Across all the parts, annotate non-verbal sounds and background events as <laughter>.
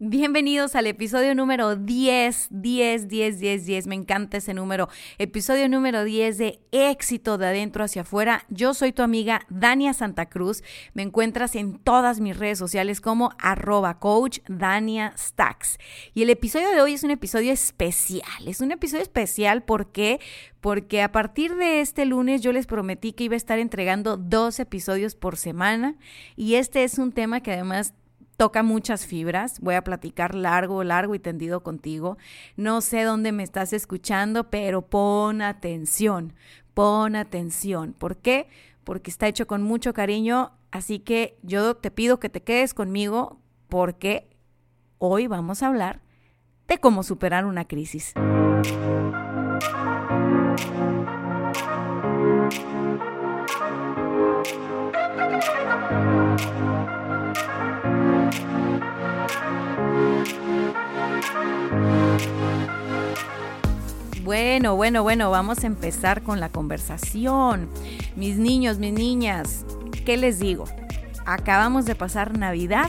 Bienvenidos al episodio número 10, 10, 10, 10, 10. Me encanta ese número. Episodio número 10 de éxito de adentro hacia afuera. Yo soy tu amiga Dania Santa Cruz. Me encuentras en todas mis redes sociales como arroba coach Dania. Y el episodio de hoy es un episodio especial. Es un episodio especial porque porque a partir de este lunes yo les prometí que iba a estar entregando dos episodios por semana y este es un tema que además toca muchas fibras. Voy a platicar largo, largo y tendido contigo. No sé dónde me estás escuchando, pero pon atención, pon atención. ¿Por qué? Porque está hecho con mucho cariño. Así que yo te pido que te quedes conmigo porque hoy vamos a hablar de cómo superar una crisis. Bueno, bueno, bueno, vamos a empezar con la conversación. Mis niños, mis niñas, ¿qué les digo? Acabamos de pasar Navidad,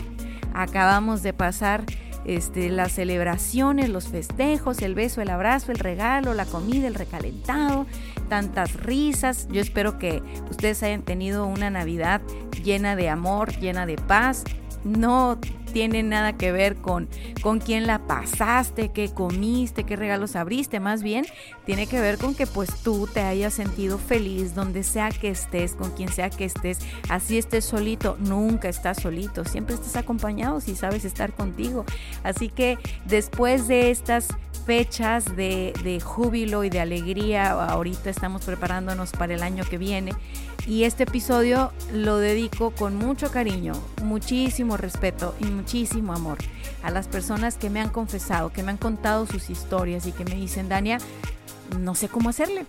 acabamos de pasar este, las celebraciones, los festejos, el beso, el abrazo, el regalo, la comida, el recalentado, tantas risas. Yo espero que ustedes hayan tenido una Navidad llena de amor, llena de paz. No tiene nada que ver con, con quién la pasaste, qué comiste, qué regalos abriste, más bien tiene que ver con que pues tú te hayas sentido feliz donde sea que estés, con quien sea que estés, así estés solito, nunca estás solito, siempre estás acompañado si sabes estar contigo. Así que después de estas fechas de, júbilo y de alegría, ahorita estamos preparándonos para el año que viene, y este episodio lo dedico con mucho cariño, muchísimo respeto y muchísimo amor a las personas que me han confesado, que me han contado sus historias y que me dicen, Dania, no sé cómo hacerle,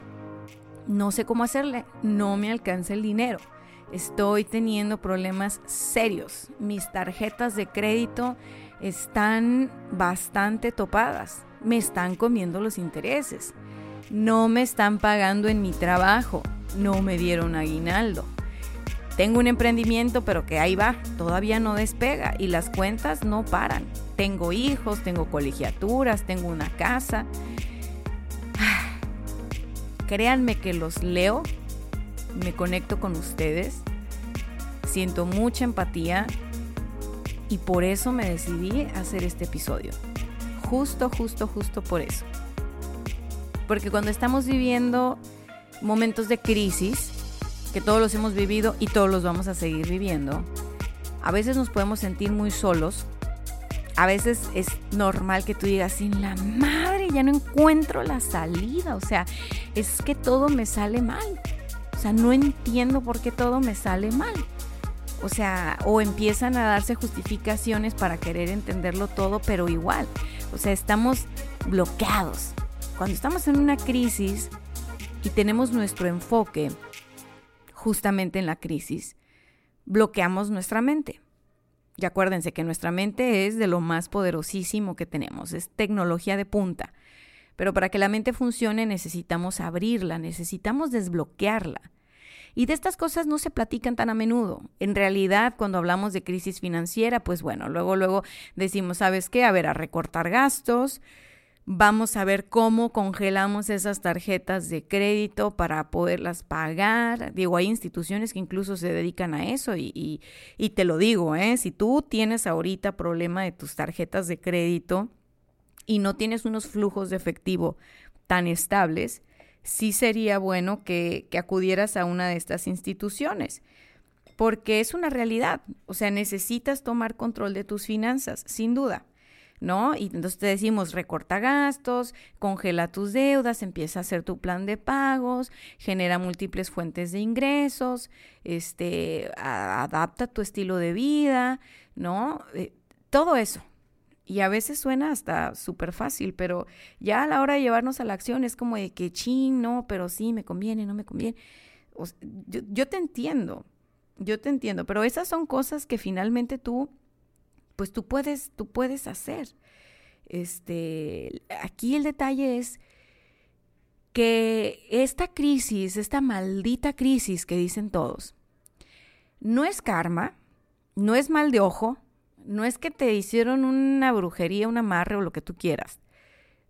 no sé cómo hacerle, no me alcanza el dinero, estoy teniendo problemas serios, mis tarjetas de crédito están bastante topadas, me están comiendo los intereses, no me están pagando en mi trabajo no me dieron aguinaldo. Tengo un emprendimiento, pero que ahí va, todavía no despega y las cuentas no paran. Tengo hijos, tengo colegiaturas, tengo una casa. <sighs> Créanme que los leo, me conecto con ustedes, siento mucha empatía y por eso me decidí hacer este episodio. Justo, justo, justo por eso. Porque cuando estamos viviendo momentos de crisis, que todos los hemos vivido y todos los vamos a seguir viviendo, a veces nos podemos sentir muy solos. A veces es normal que tú digas, sin la madre, ya no encuentro la salida. O sea, es que todo me sale mal. O sea, no entiendo por qué todo me sale mal. O sea, o empiezan a darse justificaciones para querer entenderlo todo, pero igual. O sea, estamos bloqueados. Cuando estamos en una crisis, y tenemos nuestro enfoque justamente en la crisis, bloqueamos nuestra mente. Y acuérdense que nuestra mente es de lo más poderosísimo que tenemos, es tecnología de punta. Pero para que la mente funcione necesitamos abrirla, necesitamos desbloquearla. Y de estas cosas no se platican tan a menudo. En realidad, cuando hablamos de crisis financiera, pues bueno, luego, luego decimos, ¿sabes qué? A ver, a recortar gastos, Vamos a ver cómo congelamos esas tarjetas de crédito para poderlas pagar. Digo, hay instituciones que incluso se dedican a eso y, y, te lo digo, ¿eh? si tú tienes ahorita problema de tus tarjetas de crédito y no tienes unos flujos de efectivo tan estables, sí sería bueno que, que acudieras a una de estas instituciones porque es una realidad. O sea, necesitas tomar control de tus finanzas, sin duda. ¿no? Y entonces te decimos, recorta gastos, congela tus deudas, empieza a hacer tu plan de pagos, genera múltiples fuentes de ingresos, este, adapta tu estilo de vida, ¿no? Eh, todo eso. Y a veces suena hasta súper fácil, pero ya a la hora de llevarnos a la acción es como de que, ching, no, pero sí, me conviene, no me conviene. yo, yo te entiendo, yo te entiendo, pero esas son cosas que finalmente tú pues tú puedes, tú puedes hacer. Este, aquí el detalle es que esta crisis, esta maldita crisis que dicen todos, no es karma, no es mal de ojo, no es que te hicieron una brujería, un amarre o lo que tú quieras.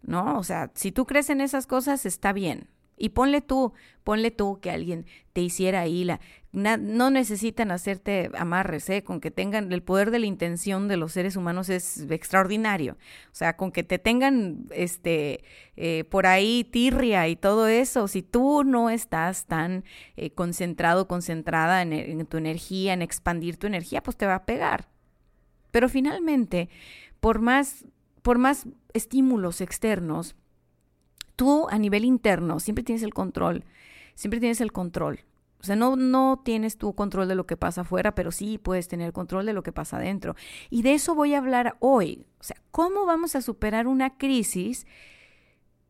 ¿No? O sea, si tú crees en esas cosas, está bien. Y ponle tú, ponle tú que alguien te hiciera ahí la... no necesitan hacerte amarres, ¿eh? Con que tengan... El poder de la intención de los seres humanos es extraordinario. O sea, con que te tengan, este, eh, por ahí tirria y todo eso, si tú no estás tan eh, concentrado, concentrada en, en tu energía, en expandir tu energía, pues te va a pegar. Pero finalmente, por más, por más estímulos externos, tú a nivel interno siempre tienes el control, siempre tienes el control. O sea, no, no tienes tu control de lo que pasa afuera, pero sí puedes tener control de lo que pasa adentro. Y de eso voy a hablar hoy. O sea, ¿cómo vamos a superar una crisis?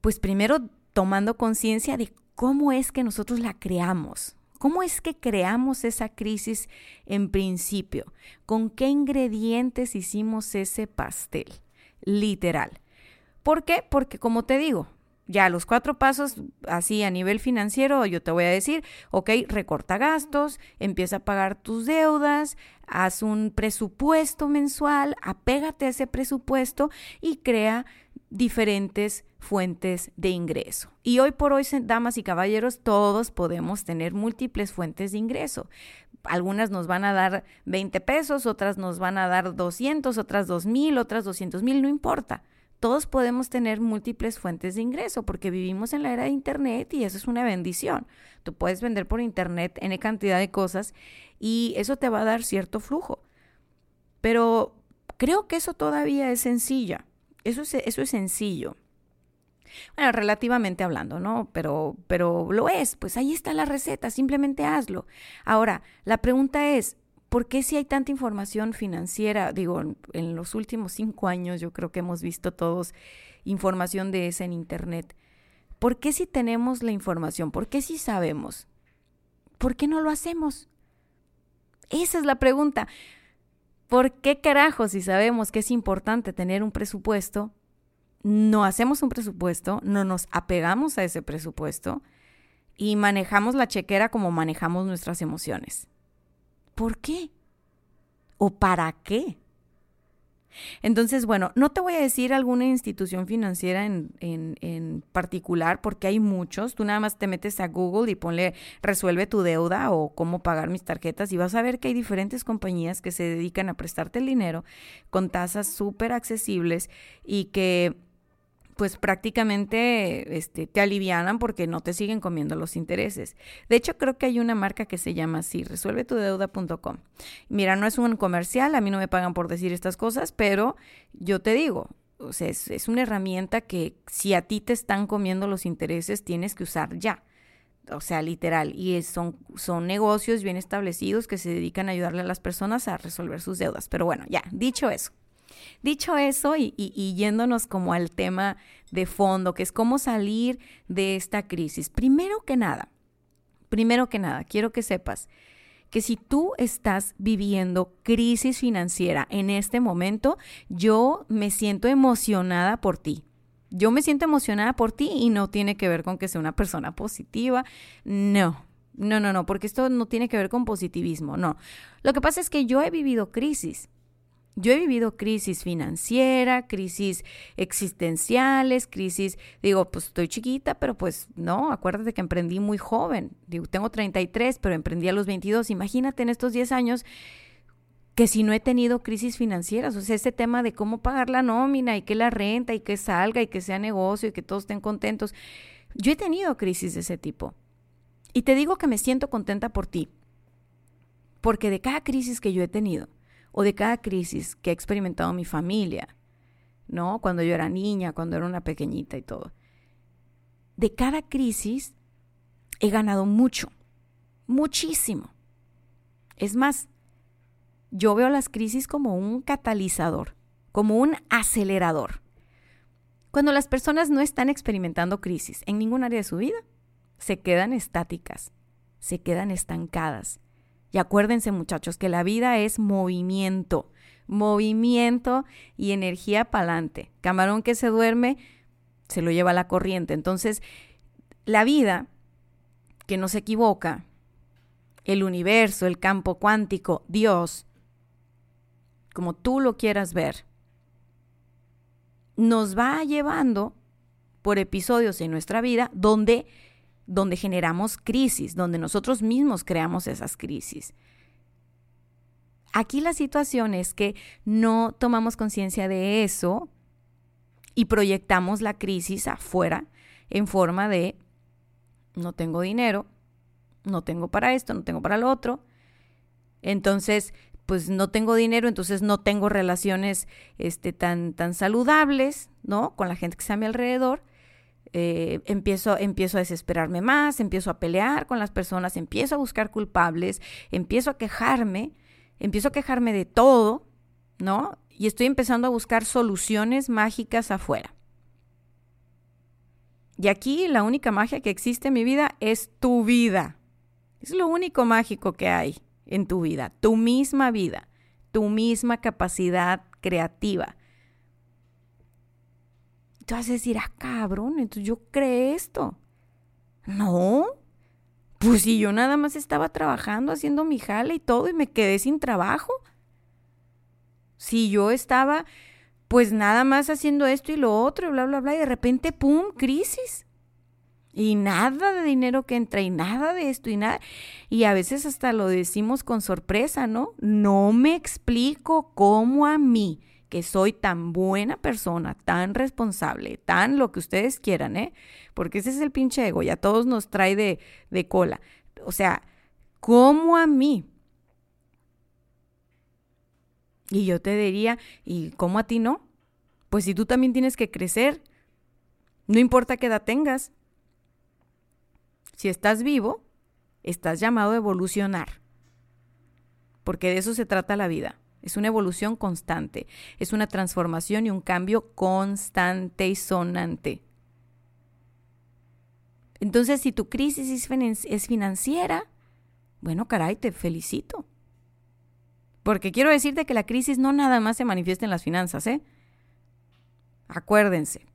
Pues primero tomando conciencia de cómo es que nosotros la creamos. ¿Cómo es que creamos esa crisis en principio? ¿Con qué ingredientes hicimos ese pastel? Literal. ¿Por qué? Porque como te digo, ya los cuatro pasos, así a nivel financiero, yo te voy a decir, ok, recorta gastos, empieza a pagar tus deudas, haz un presupuesto mensual, apégate a ese presupuesto y crea diferentes fuentes de ingreso. Y hoy por hoy, damas y caballeros, todos podemos tener múltiples fuentes de ingreso. Algunas nos van a dar 20 pesos, otras nos van a dar 200, otras 2000, otras 200 mil, no importa todos podemos tener múltiples fuentes de ingreso porque vivimos en la era de Internet y eso es una bendición. Tú puedes vender por Internet en cantidad de cosas y eso te va a dar cierto flujo. Pero creo que eso todavía es sencilla. Eso es, eso es sencillo. Bueno, relativamente hablando, ¿no? Pero, pero lo es, pues ahí está la receta, simplemente hazlo. Ahora, la pregunta es, ¿por qué si hay tanta información financiera? Digo, en, los últimos cinco años yo creo que hemos visto todos información de esa en Internet. ¿Por qué si tenemos la información? ¿Por qué si sabemos? ¿Por qué no lo hacemos? Esa es la pregunta. ¿Por qué carajo si sabemos que es importante tener un presupuesto, no hacemos un presupuesto, no nos apegamos a ese presupuesto y manejamos la chequera como manejamos nuestras emociones? ¿Por qué? ¿O para qué? Entonces, bueno, no te voy a decir alguna institución financiera en, en, particular porque hay muchos. Tú nada más te metes a Google y ponle resuelve tu deuda o cómo pagar mis tarjetas y vas a ver que hay diferentes compañías que se dedican a prestarte el dinero con tasas súper accesibles y que pues prácticamente este, te alivianan porque no te siguen comiendo los intereses. De hecho, creo que hay una marca que se llama así, resuelvetudeuda.com. Mira, no es un comercial, a mí no me pagan por decir estas cosas, pero yo te digo, o sea, es, es una herramienta que si a ti te están comiendo los intereses, tienes que usar ya. O sea, literal. Y son, son negocios bien establecidos que se dedican a ayudarle a las personas a resolver sus deudas. Pero bueno, ya, dicho eso. Dicho eso y, yéndonos como al tema de fondo, que es cómo salir de esta crisis. Primero que nada, primero que nada, quiero que sepas que si tú estás viviendo crisis financiera en este momento, yo me siento emocionada por ti. Yo me siento emocionada por ti y no tiene que ver con que sea una persona positiva. No, no, no, no, porque esto no tiene que ver con positivismo, no. Lo que pasa es que yo he vivido crisis yo he vivido crisis financiera, crisis existenciales, crisis, digo, pues estoy chiquita, pero pues no, acuérdate que emprendí muy joven, digo, tengo 33, pero emprendí a los 22, imagínate en estos 10 años que si no he tenido crisis financieras, o sea, ese tema de cómo pagar la nómina y que la renta y que salga y que sea negocio y que todos estén contentos, yo he tenido crisis de ese tipo. Y te digo que me siento contenta por ti, porque de cada crisis que yo he tenido, o de cada crisis que ha experimentado mi familia, ¿no? Cuando yo era niña, cuando era una pequeñita y todo. De cada crisis he ganado mucho, muchísimo. Es más, yo veo las crisis como un catalizador, como un acelerador. Cuando las personas no están experimentando crisis en ningún área de su vida, se quedan estáticas, se quedan estancadas. Y acuérdense muchachos que la vida es movimiento, movimiento y energía para adelante. Camarón que se duerme, se lo lleva la corriente. Entonces, la vida, que no se equivoca, el universo, el campo cuántico, Dios, como tú lo quieras ver, nos va llevando por episodios en nuestra vida donde, donde generamos crisis, donde nosotros mismos creamos esas crisis. Aquí la situación es que no tomamos conciencia de eso y proyectamos la crisis afuera en forma de no tengo dinero, no tengo para esto, no tengo para lo otro. Entonces, pues no tengo dinero, entonces no tengo relaciones este, tan, tan saludables, ¿no? Con la gente que está a mi alrededor. Eh, empiezo, empiezo a desesperarme más, empiezo a pelear con las personas, empiezo a buscar culpables, empiezo a quejarme, empiezo a quejarme de todo, ¿no? Y estoy empezando a buscar soluciones mágicas afuera. Y aquí la única magia que existe en mi vida es tu vida. Es lo único mágico que hay en tu vida, tu misma vida, tu misma capacidad creativa. Tú vas a decir, ah, cabrón, entonces yo creé esto. No, pues si yo nada más estaba trabajando, haciendo mi jale y todo, y me quedé sin trabajo. Si yo estaba, pues nada más haciendo esto y lo otro, y bla, bla, bla, y de repente, ¡pum!, crisis y nada de dinero que entra y nada de esto y nada. Y a veces hasta lo decimos con sorpresa, ¿no? No me explico cómo a mí, soy tan buena persona, tan responsable, tan lo que ustedes quieran, ¿eh? Porque ese es el pinche ego, ya todos nos trae de, de cola. O sea, ¿cómo a mí? Y yo te diría, ¿y cómo a ti no? Pues si tú también tienes que crecer, no importa qué edad tengas, si estás vivo, estás llamado a evolucionar. Porque de eso se trata la vida. Es una evolución constante. Es una transformación y un cambio constante y sonante. Entonces, si tu crisis es financiera, bueno, caray, te felicito. Porque quiero decirte que la crisis no nada más se manifiesta en las finanzas, ¿eh? Acuérdense,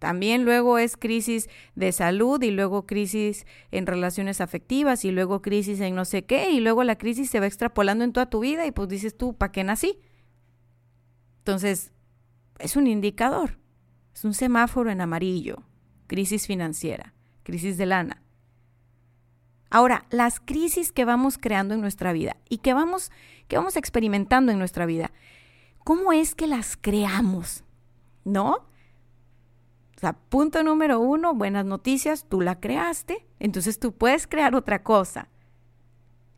también luego es crisis de salud y luego crisis en relaciones afectivas y luego crisis en no sé qué y luego la crisis se va extrapolando en toda tu vida y pues dices tú, ¿para qué nací? Entonces, es un indicador, es un semáforo en amarillo, crisis financiera, crisis de lana. Ahora, las crisis que vamos creando en nuestra vida y que vamos, que vamos experimentando en nuestra vida, ¿cómo es que las creamos? ¿No? O sea, punto número uno, buenas noticias, tú la creaste, entonces tú puedes crear otra cosa.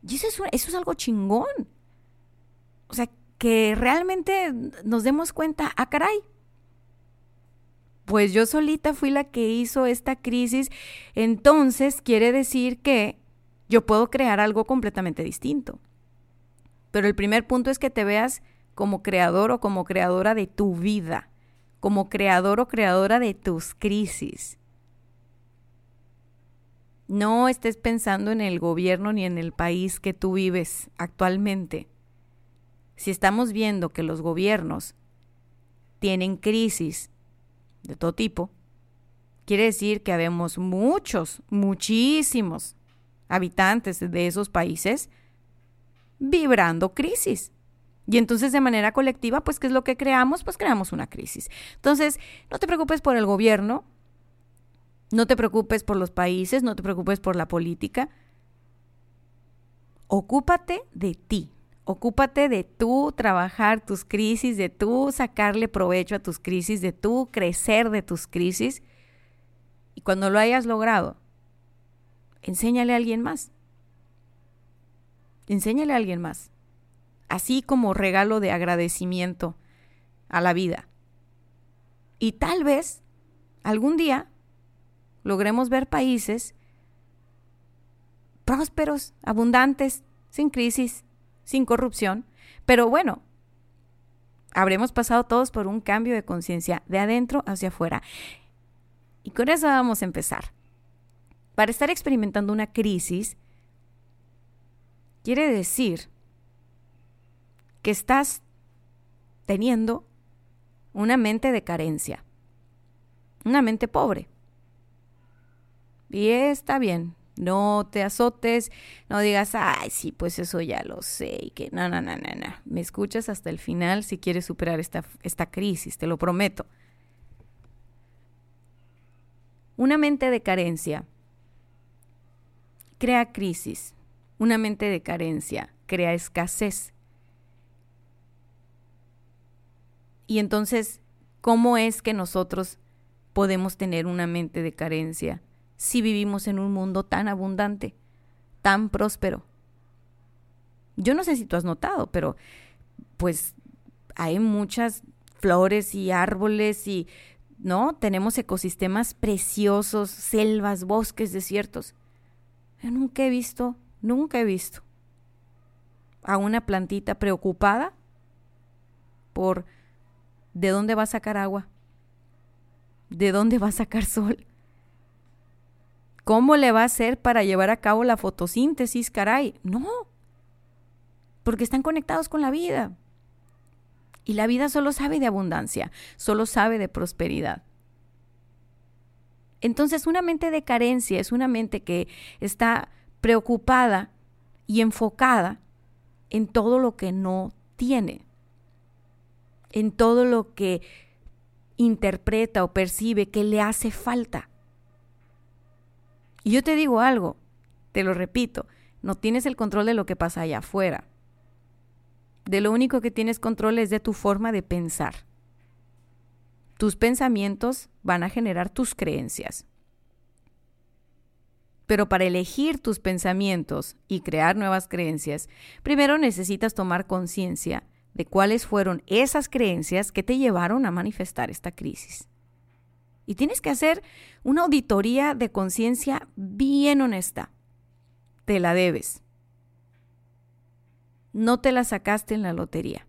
Y eso es, algo chingón. O sea, que realmente nos demos cuenta, ah, caray, pues yo solita fui la que hizo esta crisis, entonces quiere decir que yo puedo crear algo completamente distinto. Pero el primer punto es que te veas como creador o como creadora de tu vida como creador o creadora de tus crisis. No estés pensando en el gobierno ni en el país que tú vives actualmente. Si estamos viendo que los gobiernos tienen crisis de todo tipo, quiere decir que habemos muchos, muchísimos habitantes de esos países vibrando crisis. Y entonces de manera colectiva, pues, ¿qué es lo que creamos? Pues creamos una crisis. Entonces, no te preocupes por el gobierno, no te preocupes por los países, no te preocupes por la política. Ocúpate de ti. Ocúpate de tú trabajar tus crisis, de tú sacarle provecho a tus crisis, de tú crecer de tus crisis. Y cuando lo hayas logrado, enséñale a alguien más. Enséñale a alguien más así como regalo de agradecimiento a la vida. Y tal vez algún día logremos ver países prósperos, abundantes, sin crisis, sin corrupción. Pero bueno, habremos pasado todos por un cambio de conciencia de adentro hacia afuera. Y con eso vamos a empezar. Para estar experimentando una crisis, quiere decir que estás teniendo una mente de carencia, una mente pobre. Y está bien, no te azotes, no digas, ay, sí, pues eso ya lo sé, y que no, no, no, no, no. Me escuchas hasta el final si quieres superar esta, esta crisis, te lo prometo. Una mente de carencia crea crisis. Una mente de carencia crea escasez. Y entonces, ¿cómo es que nosotros podemos tener una mente de carencia si vivimos en un mundo tan abundante, tan próspero? Yo no sé si tú has notado, pero pues hay muchas flores y árboles y, ¿no? Tenemos ecosistemas preciosos, selvas, bosques, desiertos. Yo nunca he visto, nunca he visto a una plantita preocupada por de dónde va a sacar agua, de dónde va a sacar sol, cómo le va a hacer para llevar a cabo la fotosíntesis, caray. No, porque están conectados con la vida. Y la vida solo sabe de abundancia, solo sabe de prosperidad. Entonces una mente de carencia es una mente que está preocupada y enfocada en todo lo que no tiene, en todo lo que interpreta o percibe que le hace falta. Y yo te digo algo, te lo repito, no tienes el control de lo que pasa allá afuera. De lo único que tienes control es de tu forma de pensar. Tus pensamientos van a generar tus creencias. Pero para elegir tus pensamientos y crear nuevas creencias, primero necesitas tomar conciencia de cuáles fueron esas creencias que te llevaron a manifestar esta crisis. Y tienes que hacer una auditoría de conciencia bien honesta. Te la debes. No te la sacaste en la lotería.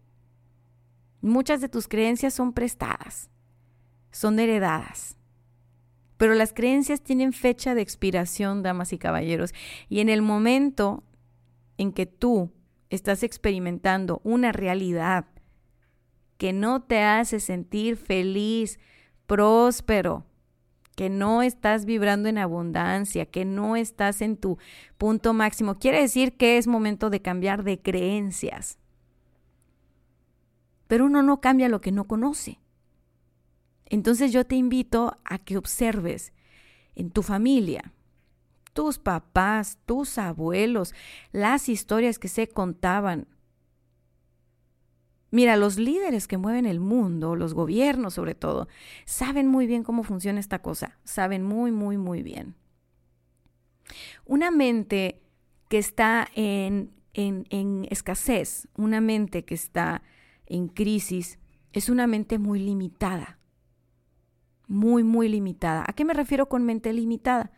Muchas de tus creencias son prestadas, son heredadas. Pero las creencias tienen fecha de expiración, damas y caballeros. Y en el momento en que tú estás experimentando una realidad que no te hace sentir feliz, próspero, que no estás vibrando en abundancia, que no estás en tu punto máximo, quiere decir que es momento de cambiar de creencias. Pero uno no cambia lo que no conoce. Entonces yo te invito a que observes en tu familia, tus papás, tus abuelos, las historias que se contaban. Mira, los líderes que mueven el mundo, los gobiernos sobre todo, saben muy bien cómo funciona esta cosa, saben muy, muy, muy bien. Una mente que está en, en, en escasez, una mente que está en crisis, es una mente muy limitada muy, muy limitada. ¿A qué me refiero con mente limitada?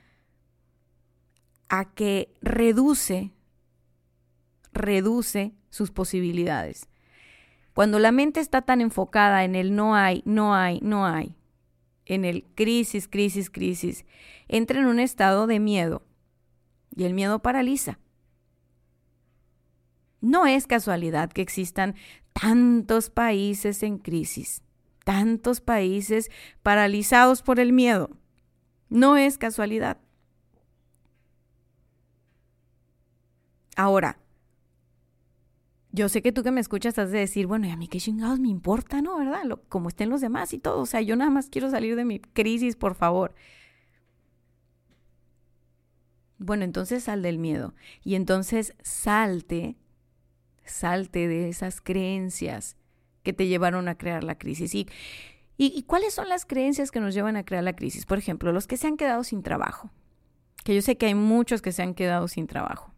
A que reduce, reduce sus posibilidades. Cuando la mente está tan enfocada en el no hay, no hay, no hay, en el crisis, crisis, crisis, entra en un estado de miedo y el miedo paraliza. No es casualidad que existan tantos países en crisis tantos países paralizados por el miedo. No es casualidad. Ahora, yo sé que tú que me escuchas has de decir, bueno, ¿y a mí qué chingados me importa, no? ¿Verdad? Lo, como estén los demás y todo. O sea, yo nada más quiero salir de mi crisis, por favor. Bueno, entonces sal del miedo. Y entonces salte, salte de esas creencias que te llevaron a crear la crisis. Y, y, cuáles son las creencias que nos llevan a crear la crisis? Por ejemplo, los que se han quedado sin trabajo, que yo sé que hay muchos que se han quedado sin trabajo.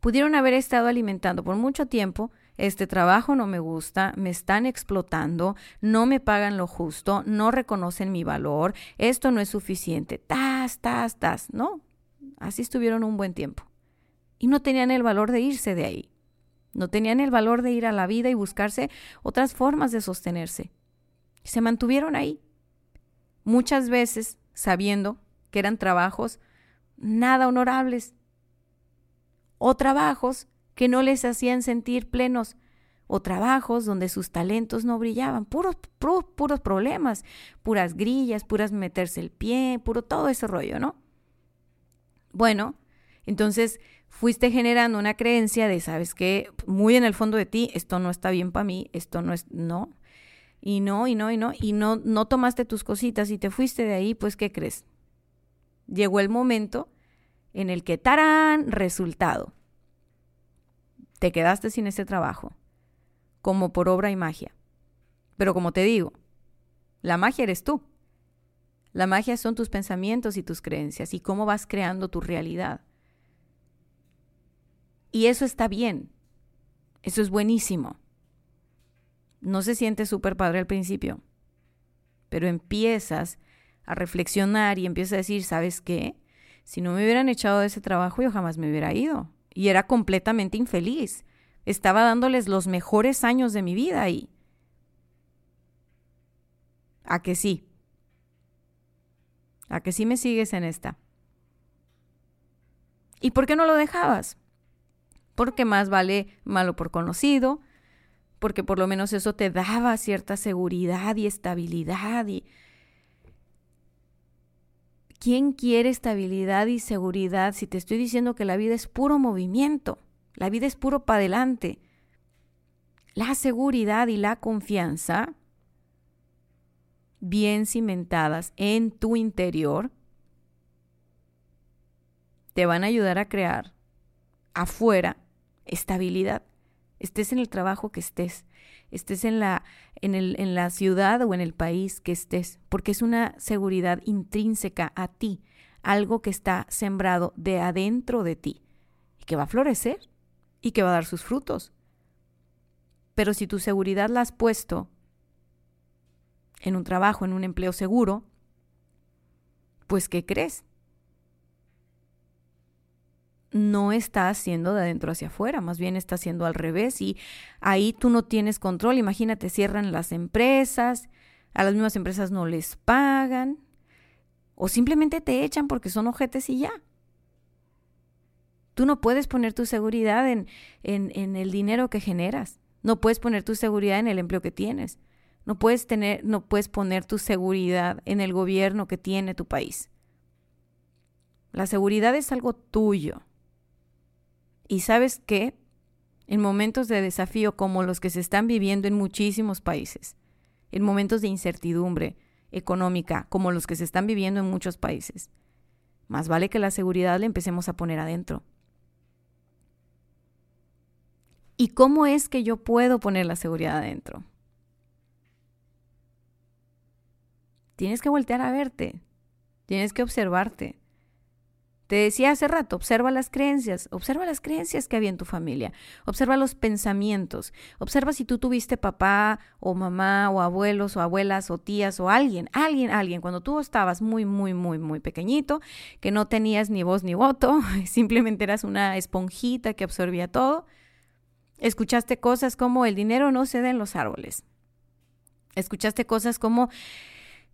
Pudieron haber estado alimentando por mucho tiempo este trabajo no me gusta, me están explotando, no me pagan lo justo, no reconocen mi valor, esto no es suficiente, tas, tas, tas, ¿no? Así estuvieron un buen tiempo. Y no tenían el valor de irse de ahí. No tenían el valor de ir a la vida y buscarse otras formas de sostenerse. Se mantuvieron ahí. Muchas veces sabiendo que eran trabajos nada honorables o trabajos que no les hacían sentir plenos o trabajos donde sus talentos no brillaban, puros, puros, puros problemas, puras grillas, puras meterse el pie, puro todo ese rollo, ¿no? Bueno, entonces fuiste generando una creencia de, sabes que muy en el fondo de ti, esto no está bien para mí, esto no es, no, y no, y no, y no, y no, no tomaste tus cositas y te fuiste de ahí, pues, ¿qué crees? Llegó el momento en el que, tarán, resultado. Te quedaste sin ese trabajo, como por obra y magia. Pero como te digo, la magia eres tú. La magia son tus pensamientos y tus creencias y cómo vas creando tu realidad. Y eso está bien. Eso es buenísimo. No se siente súper padre al principio, pero empiezas a reflexionar y empiezas a decir, ¿sabes qué? Si no me hubieran echado de ese trabajo, yo jamás me hubiera ido. Y era completamente infeliz. Estaba dándoles los mejores años de mi vida ahí. ¿A que sí? ¿A que sí me sigues en esta? ¿Y por qué no lo dejabas? Porque más vale malo por conocido, porque por lo menos eso te daba cierta seguridad y estabilidad y ¿Quién quiere estabilidad y seguridad si te estoy diciendo que la vida es puro movimiento? La vida es puro para adelante. La seguridad y la confianza bien cimentadas en tu interior te van a ayudar a crear afuera estabilidad estés en el trabajo que estés, estés en la, en, el, en la ciudad o en el país que estés, porque es una seguridad intrínseca a ti, algo que está sembrado de adentro de ti y que va a florecer y que va a dar sus frutos. Pero si tu seguridad la has puesto en un trabajo, en un empleo seguro, pues ¿qué crees? No está haciendo de adentro hacia afuera, más bien está haciendo al revés y ahí tú no tienes control. Imagínate, cierran las empresas, a las mismas empresas no les pagan o simplemente te echan porque son ojetes y ya. Tú no puedes poner tu seguridad en, en, en el dinero que generas, no puedes poner tu seguridad en el empleo que tienes, no puedes, tener, no puedes poner tu seguridad en el gobierno que tiene tu país. La seguridad es algo tuyo. Y sabes qué? En momentos de desafío como los que se están viviendo en muchísimos países, en momentos de incertidumbre económica como los que se están viviendo en muchos países, más vale que la seguridad la empecemos a poner adentro. ¿Y cómo es que yo puedo poner la seguridad adentro? Tienes que voltear a verte, tienes que observarte, te decía hace rato, observa las creencias, observa las creencias que había en tu familia, observa los pensamientos, observa si tú tuviste papá o mamá o abuelos o abuelas o tías o alguien, alguien, alguien, cuando tú estabas muy, muy, muy, muy pequeñito, que no tenías ni voz ni voto, <laughs> simplemente eras una esponjita que absorbía todo, escuchaste cosas como el dinero no se da en los árboles, escuchaste cosas como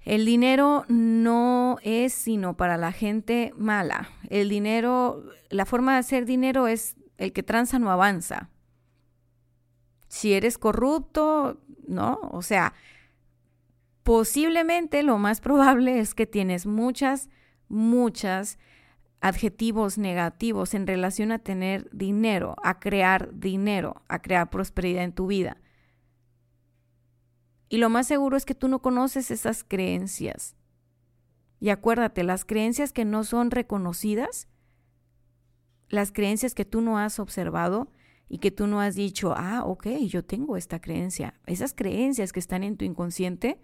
el dinero no es sino para la gente mala. El dinero, la forma de hacer dinero es el que tranza no avanza. Si eres corrupto, ¿no? O sea, posiblemente lo más probable es que tienes muchas, muchas adjetivos negativos en relación a tener dinero, a crear dinero, a crear prosperidad en tu vida. Y lo más seguro es que tú no conoces esas creencias. Y acuérdate, las creencias que no son reconocidas, las creencias que tú no has observado y que tú no has dicho, ah, ok, yo tengo esta creencia. Esas creencias que están en tu inconsciente,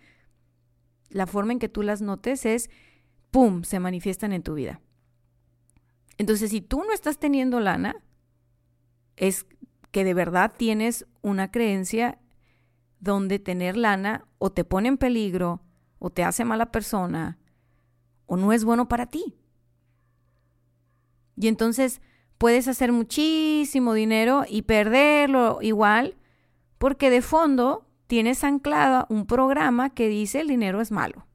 la forma en que tú las notes es, ¡pum!, se manifiestan en tu vida. Entonces, si tú no estás teniendo lana, es que de verdad tienes una creencia donde tener lana o te pone en peligro o te hace mala persona o no es bueno para ti. Y entonces puedes hacer muchísimo dinero y perderlo igual porque de fondo tienes anclado un programa que dice el dinero es malo.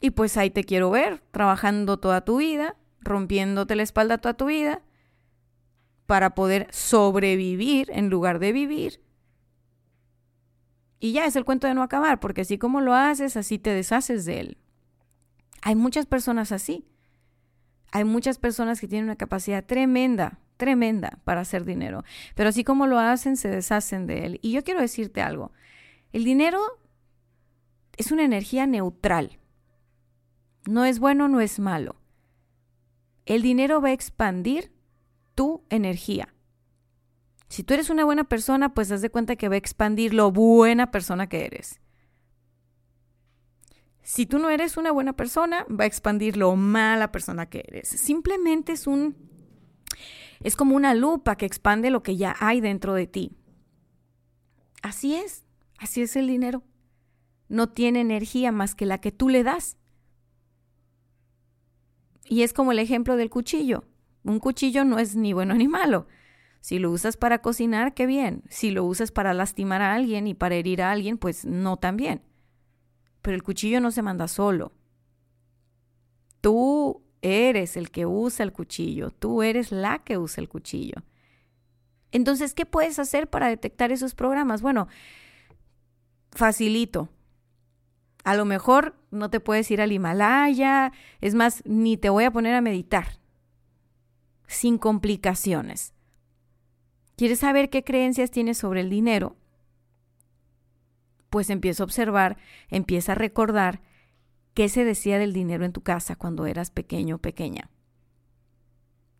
Y pues ahí te quiero ver, trabajando toda tu vida, rompiéndote la espalda toda tu vida, para poder sobrevivir en lugar de vivir. Y ya es el cuento de no acabar, porque así como lo haces, así te deshaces de él. Hay muchas personas así. Hay muchas personas que tienen una capacidad tremenda, tremenda para hacer dinero. Pero así como lo hacen, se deshacen de él. Y yo quiero decirte algo. El dinero es una energía neutral. No es bueno, no es malo. El dinero va a expandir tu energía. Si tú eres una buena persona, pues haz de cuenta que va a expandir lo buena persona que eres. Si tú no eres una buena persona, va a expandir lo mala persona que eres. Simplemente es un es como una lupa que expande lo que ya hay dentro de ti. Así es, así es el dinero. No tiene energía más que la que tú le das. Y es como el ejemplo del cuchillo. Un cuchillo no es ni bueno ni malo. Si lo usas para cocinar, qué bien. Si lo usas para lastimar a alguien y para herir a alguien, pues no tan bien. Pero el cuchillo no se manda solo. Tú eres el que usa el cuchillo, tú eres la que usa el cuchillo. Entonces, ¿qué puedes hacer para detectar esos programas? Bueno, facilito. A lo mejor no te puedes ir al Himalaya, es más, ni te voy a poner a meditar, sin complicaciones. ¿Quieres saber qué creencias tienes sobre el dinero? Pues empieza a observar, empieza a recordar qué se decía del dinero en tu casa cuando eras pequeño o pequeña.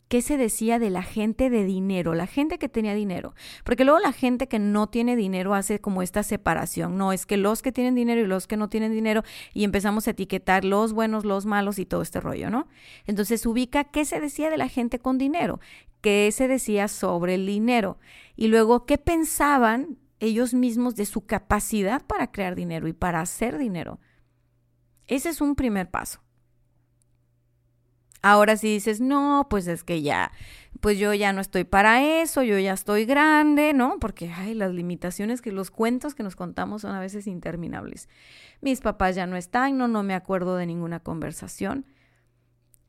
¿Qué se decía de la gente de dinero, la gente que tenía dinero? Porque luego la gente que no tiene dinero hace como esta separación. No, es que los que tienen dinero y los que no tienen dinero y empezamos a etiquetar los buenos, los malos y todo este rollo, ¿no? Entonces ubica qué se decía de la gente con dinero, qué se decía sobre el dinero y luego qué pensaban ellos mismos de su capacidad para crear dinero y para hacer dinero. Ese es un primer paso. Ahora si dices, no, pues es que ya, pues yo ya no estoy para eso, yo ya estoy grande, ¿no? Porque, ay, las limitaciones que los cuentos que nos contamos son a veces interminables. Mis papás ya no están, no, no me acuerdo de ninguna conversación.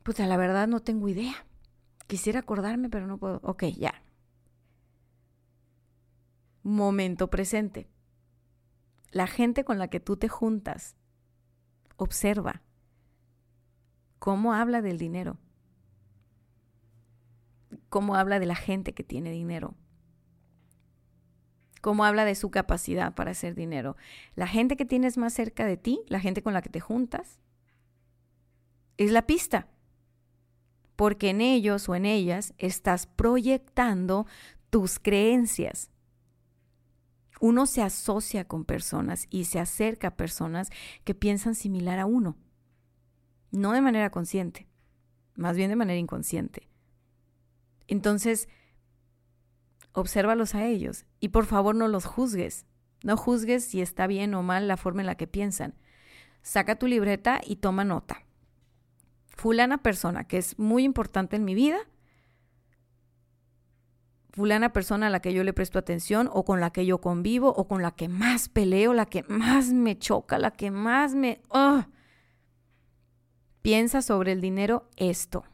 Pues a la verdad no tengo idea. Quisiera acordarme, pero no puedo. Ok, ya. Momento presente. La gente con la que tú te juntas, observa cómo habla del dinero, cómo habla de la gente que tiene dinero, cómo habla de su capacidad para hacer dinero. La gente que tienes más cerca de ti, la gente con la que te juntas, es la pista porque en ellos o en ellas estás proyectando tus creencias. Uno se asocia con personas y se acerca a personas que piensan similar a uno, no de manera consciente, más bien de manera inconsciente. Entonces, obsérvalos a ellos y por favor no los juzgues. No juzgues si está bien o mal la forma en la que piensan. Saca tu libreta y toma nota fulana persona que es muy importante en mi vida, fulana persona a la que yo le presto atención o con la que yo convivo o con la que más peleo, la que más me choca, la que más me... Piensa sobre el dinero esto.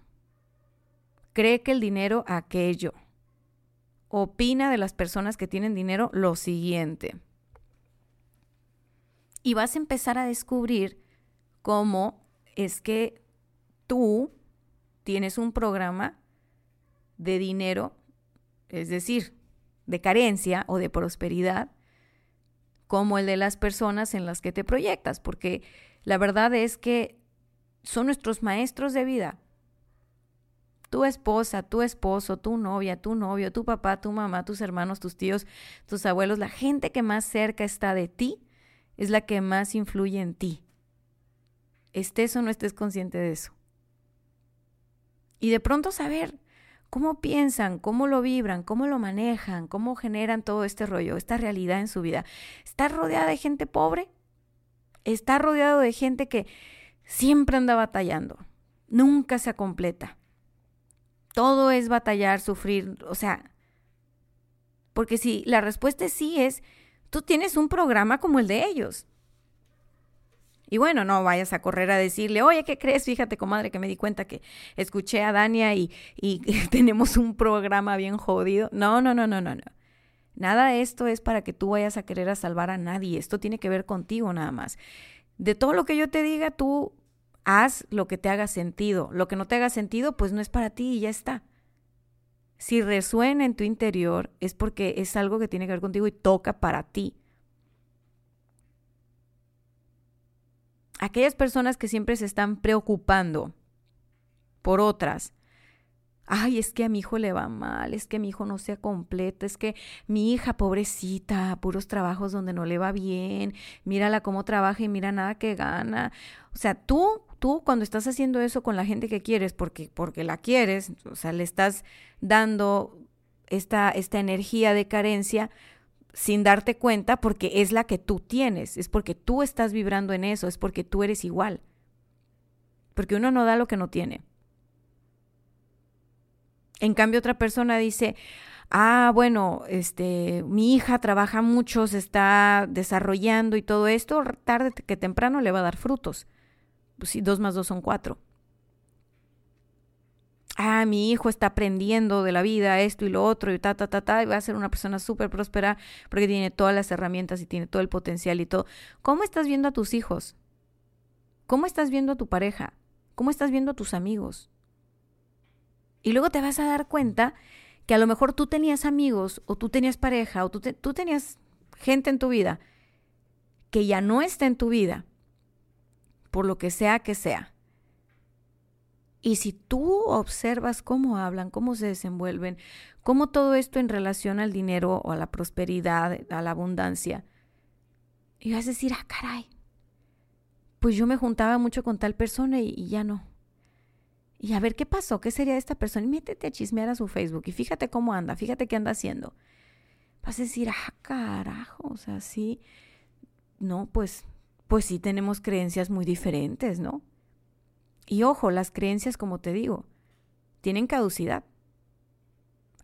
Cree que el dinero aquello. Opina de las personas que tienen dinero lo siguiente. Y vas a empezar a descubrir cómo es que tú tienes un programa de dinero, es decir, de carencia o de prosperidad, como el de las personas en las que te proyectas, porque la verdad es que son nuestros maestros de vida. Tu esposa, tu esposo, tu novia, tu novio, tu papá, tu mamá, tus hermanos, tus tíos, tus abuelos, la gente que más cerca está de ti es la que más influye en ti. Estés o no estés consciente de eso. Y de pronto saber cómo piensan, cómo lo vibran, cómo lo manejan, cómo generan todo este rollo, esta realidad en su vida. ¿Está rodeada de gente pobre? ¿Está rodeado de gente que siempre anda batallando? Nunca se completa. Todo es batallar, sufrir, o sea, porque si la respuesta es sí es, tú tienes un programa como el de ellos. Y bueno, no vayas a correr a decirle, oye, ¿qué crees? Fíjate, comadre, que me di cuenta que escuché a Dania y, y <laughs> tenemos un programa bien jodido. No, no, no, no, no, no. Nada de esto es para que tú vayas a querer a salvar a nadie. Esto tiene que ver contigo nada más. De todo lo que yo te diga, tú haz lo que te haga sentido. Lo que no te haga sentido, pues no es para ti y ya está. Si resuena en tu interior, es porque es algo que tiene que ver contigo y toca para ti. Aquellas personas que siempre se están preocupando por otras, ay, es que a mi hijo le va mal, es que mi hijo no sea completo, es que mi hija pobrecita, puros trabajos donde no le va bien, mírala cómo trabaja y mira nada que gana. O sea, tú, tú cuando estás haciendo eso con la gente que quieres, porque, porque la quieres, o sea, le estás dando esta, esta energía de carencia, sin darte cuenta porque es la que tú tienes, es porque tú estás vibrando en eso, es porque tú eres igual. Porque uno no da lo que no tiene. En cambio otra persona dice, ah, bueno, este, mi hija trabaja mucho, se está desarrollando y todo esto, tarde que temprano le va a dar frutos. Pues sí, dos más dos son cuatro ah, mi hijo está aprendiendo de la vida esto y lo otro y ta, ta, ta, ta, y va a ser una persona súper próspera porque tiene todas las herramientas y tiene todo el potencial y todo. ¿Cómo estás viendo a tus hijos? ¿Cómo estás viendo a tu pareja? ¿Cómo estás viendo a tus amigos? Y luego te vas a dar cuenta que a lo mejor tú tenías amigos o tú tenías pareja o tú, tú tenías gente en tu vida que ya no está en tu vida, por lo que sea que sea y si tú observas cómo hablan, cómo se desenvuelven, cómo todo esto en relación al dinero o a la prosperidad, a la abundancia, y vas a decir, ah, caray, pues yo me juntaba mucho con tal persona y, ya no. Y a ver qué pasó, qué sería de esta persona. Y métete a chismear a su Facebook y fíjate cómo anda, fíjate qué anda haciendo. Vas a decir, ah, carajo, o sea, sí, no, pues, pues sí tenemos creencias muy diferentes, ¿no? Y ojo, las creencias, como te digo, tienen caducidad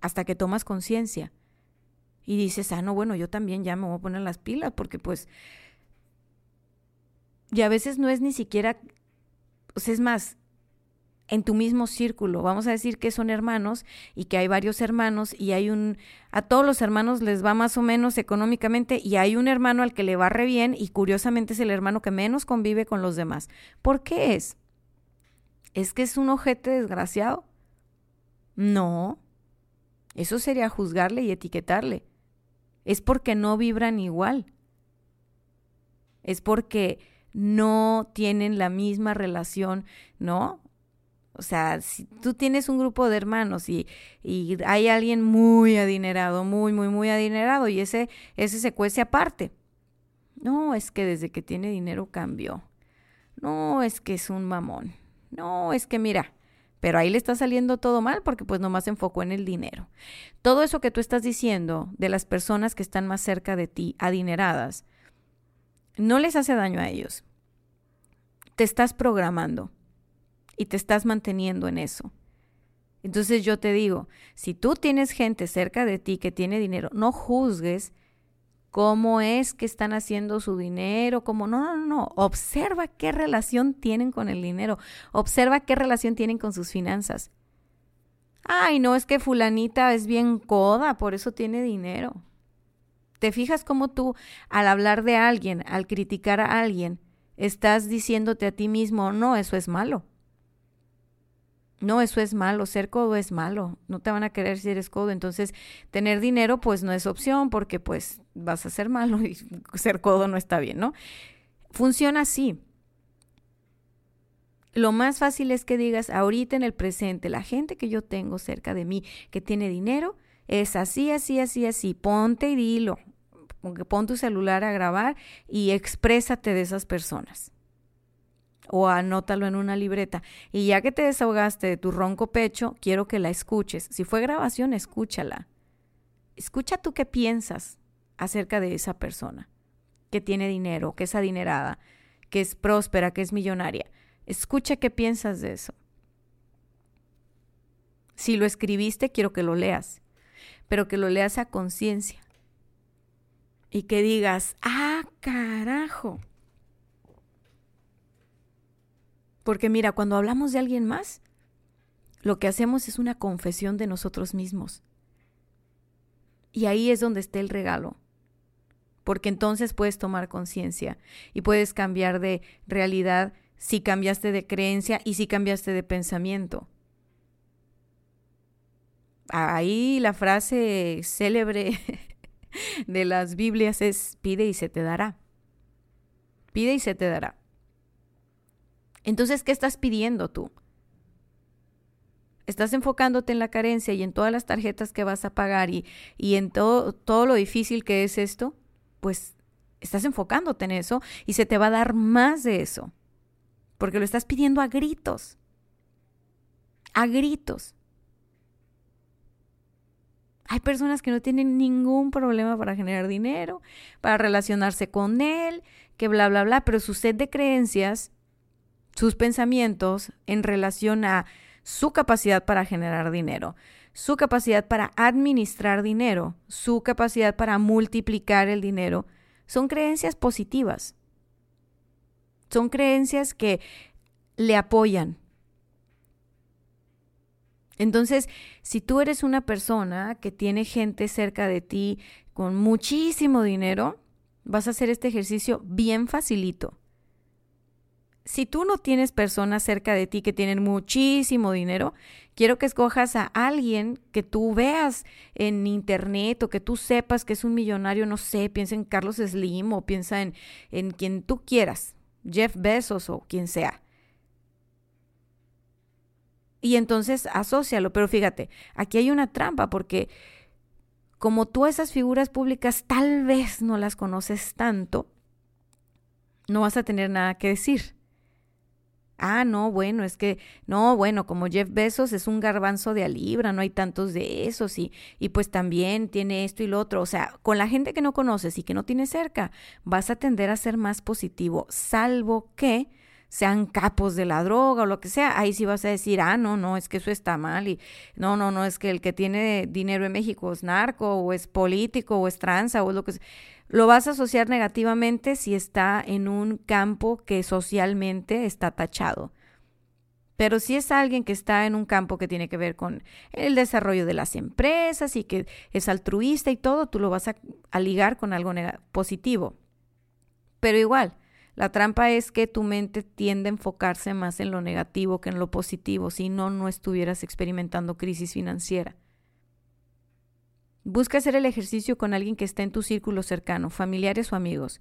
hasta que tomas conciencia y dices, ah, no, bueno, yo también ya me voy a poner las pilas porque pues... Y a veces no es ni siquiera, o sea, es más, en tu mismo círculo. Vamos a decir que son hermanos y que hay varios hermanos y hay un, a todos los hermanos les va más o menos económicamente y hay un hermano al que le va re bien y curiosamente es el hermano que menos convive con los demás. ¿Por qué es? ¿Es que es un ojete desgraciado? No. Eso sería juzgarle y etiquetarle. Es porque no vibran igual. Es porque no tienen la misma relación, ¿no? O sea, si tú tienes un grupo de hermanos y, y, hay alguien muy adinerado, muy, muy, muy adinerado, y ese, ese se cuece aparte. No, es que desde que tiene dinero cambió. No, es que es un mamón. No, es que mira, pero ahí le está saliendo todo mal porque pues nomás se enfocó en el dinero. Todo eso que tú estás diciendo de las personas que están más cerca de ti, adineradas, no les hace daño a ellos. Te estás programando y te estás manteniendo en eso. Entonces yo te digo, si tú tienes gente cerca de ti que tiene dinero, no juzgues cómo es que están haciendo su dinero, cómo no, no, no, observa qué relación tienen con el dinero, observa qué relación tienen con sus finanzas. Ay, no, es que fulanita es bien coda, por eso tiene dinero. ¿Te fijas cómo tú, al hablar de alguien, al criticar a alguien, estás diciéndote a ti mismo, no, eso es malo? No, eso es malo, ser codo es malo, no te van a querer si eres codo, entonces tener dinero pues no es opción porque pues vas a ser malo y <laughs> ser codo no está bien, ¿no? Funciona así. Lo más fácil es que digas ahorita en el presente, la gente que yo tengo cerca de mí que tiene dinero es así, así, así, así, ponte y dilo, pon tu celular a grabar y exprésate de esas personas. O anótalo en una libreta. Y ya que te desahogaste de tu ronco pecho, quiero que la escuches. Si fue grabación, escúchala. Escucha tú qué piensas acerca de esa persona que tiene dinero, que es adinerada, que es próspera, que es millonaria. Escucha qué piensas de eso. Si lo escribiste, quiero que lo leas, pero que lo leas a conciencia y que digas, ah, carajo. Porque mira, cuando hablamos de alguien más, lo que hacemos es una confesión de nosotros mismos. Y ahí es donde está el regalo. Porque entonces puedes tomar conciencia y puedes cambiar de realidad si cambiaste de creencia y si cambiaste de pensamiento. Ahí la frase célebre <laughs> de las Biblias es pide y se te dará. Pide y se te dará. Entonces, ¿qué estás pidiendo tú? Estás enfocándote en la carencia y en todas las tarjetas que vas a pagar y, y en todo, todo lo difícil que es esto, pues estás enfocándote en eso y se te va a dar más de eso, porque lo estás pidiendo a gritos, a gritos. Hay personas que no tienen ningún problema para generar dinero, para relacionarse con él, que bla, bla, bla, pero su set de creencias, sus pensamientos en relación a su capacidad para generar dinero, su capacidad para administrar dinero, su capacidad para multiplicar el dinero, son creencias positivas. Son creencias que le apoyan, entonces, si tú eres una persona que tiene gente cerca de ti con muchísimo dinero, vas a hacer este ejercicio bien facilito. Si tú no tienes personas cerca de ti que tienen muchísimo dinero, quiero que escojas a alguien que tú veas en internet o que tú sepas que es un millonario, no sé, piensa en Carlos Slim o piensa en, en quien tú quieras, Jeff Bezos o quien sea y entonces asócialo. Pero fíjate, aquí hay una trampa porque como tú esas figuras públicas tal vez no las conoces tanto, no vas a tener nada que decir. Ah, no, bueno, es que, no, bueno, como Jeff Bezos es un garbanzo de a libra, no hay tantos de esos y, y pues también tiene esto y lo otro. O sea, con la gente que no conoces y que no tienes cerca, vas a tender a ser más positivo, salvo que sean capos de la droga o lo que sea, ahí sí vas a decir, ah, no, no, es que eso está mal y no, no, no, es que el que tiene dinero en México es narco o es político o es tranza o lo que sea. Lo vas a asociar negativamente si está en un campo que socialmente está tachado. Pero si es alguien que está en un campo que tiene que ver con el desarrollo de las empresas y que es altruista y todo, tú lo vas a, ligar con algo positivo. Pero igual, la trampa es que tu mente tiende a enfocarse más en lo negativo que en lo positivo, si no, no estuvieras experimentando crisis financiera. Busca hacer el ejercicio con alguien que esté en tu círculo cercano, familiares o amigos.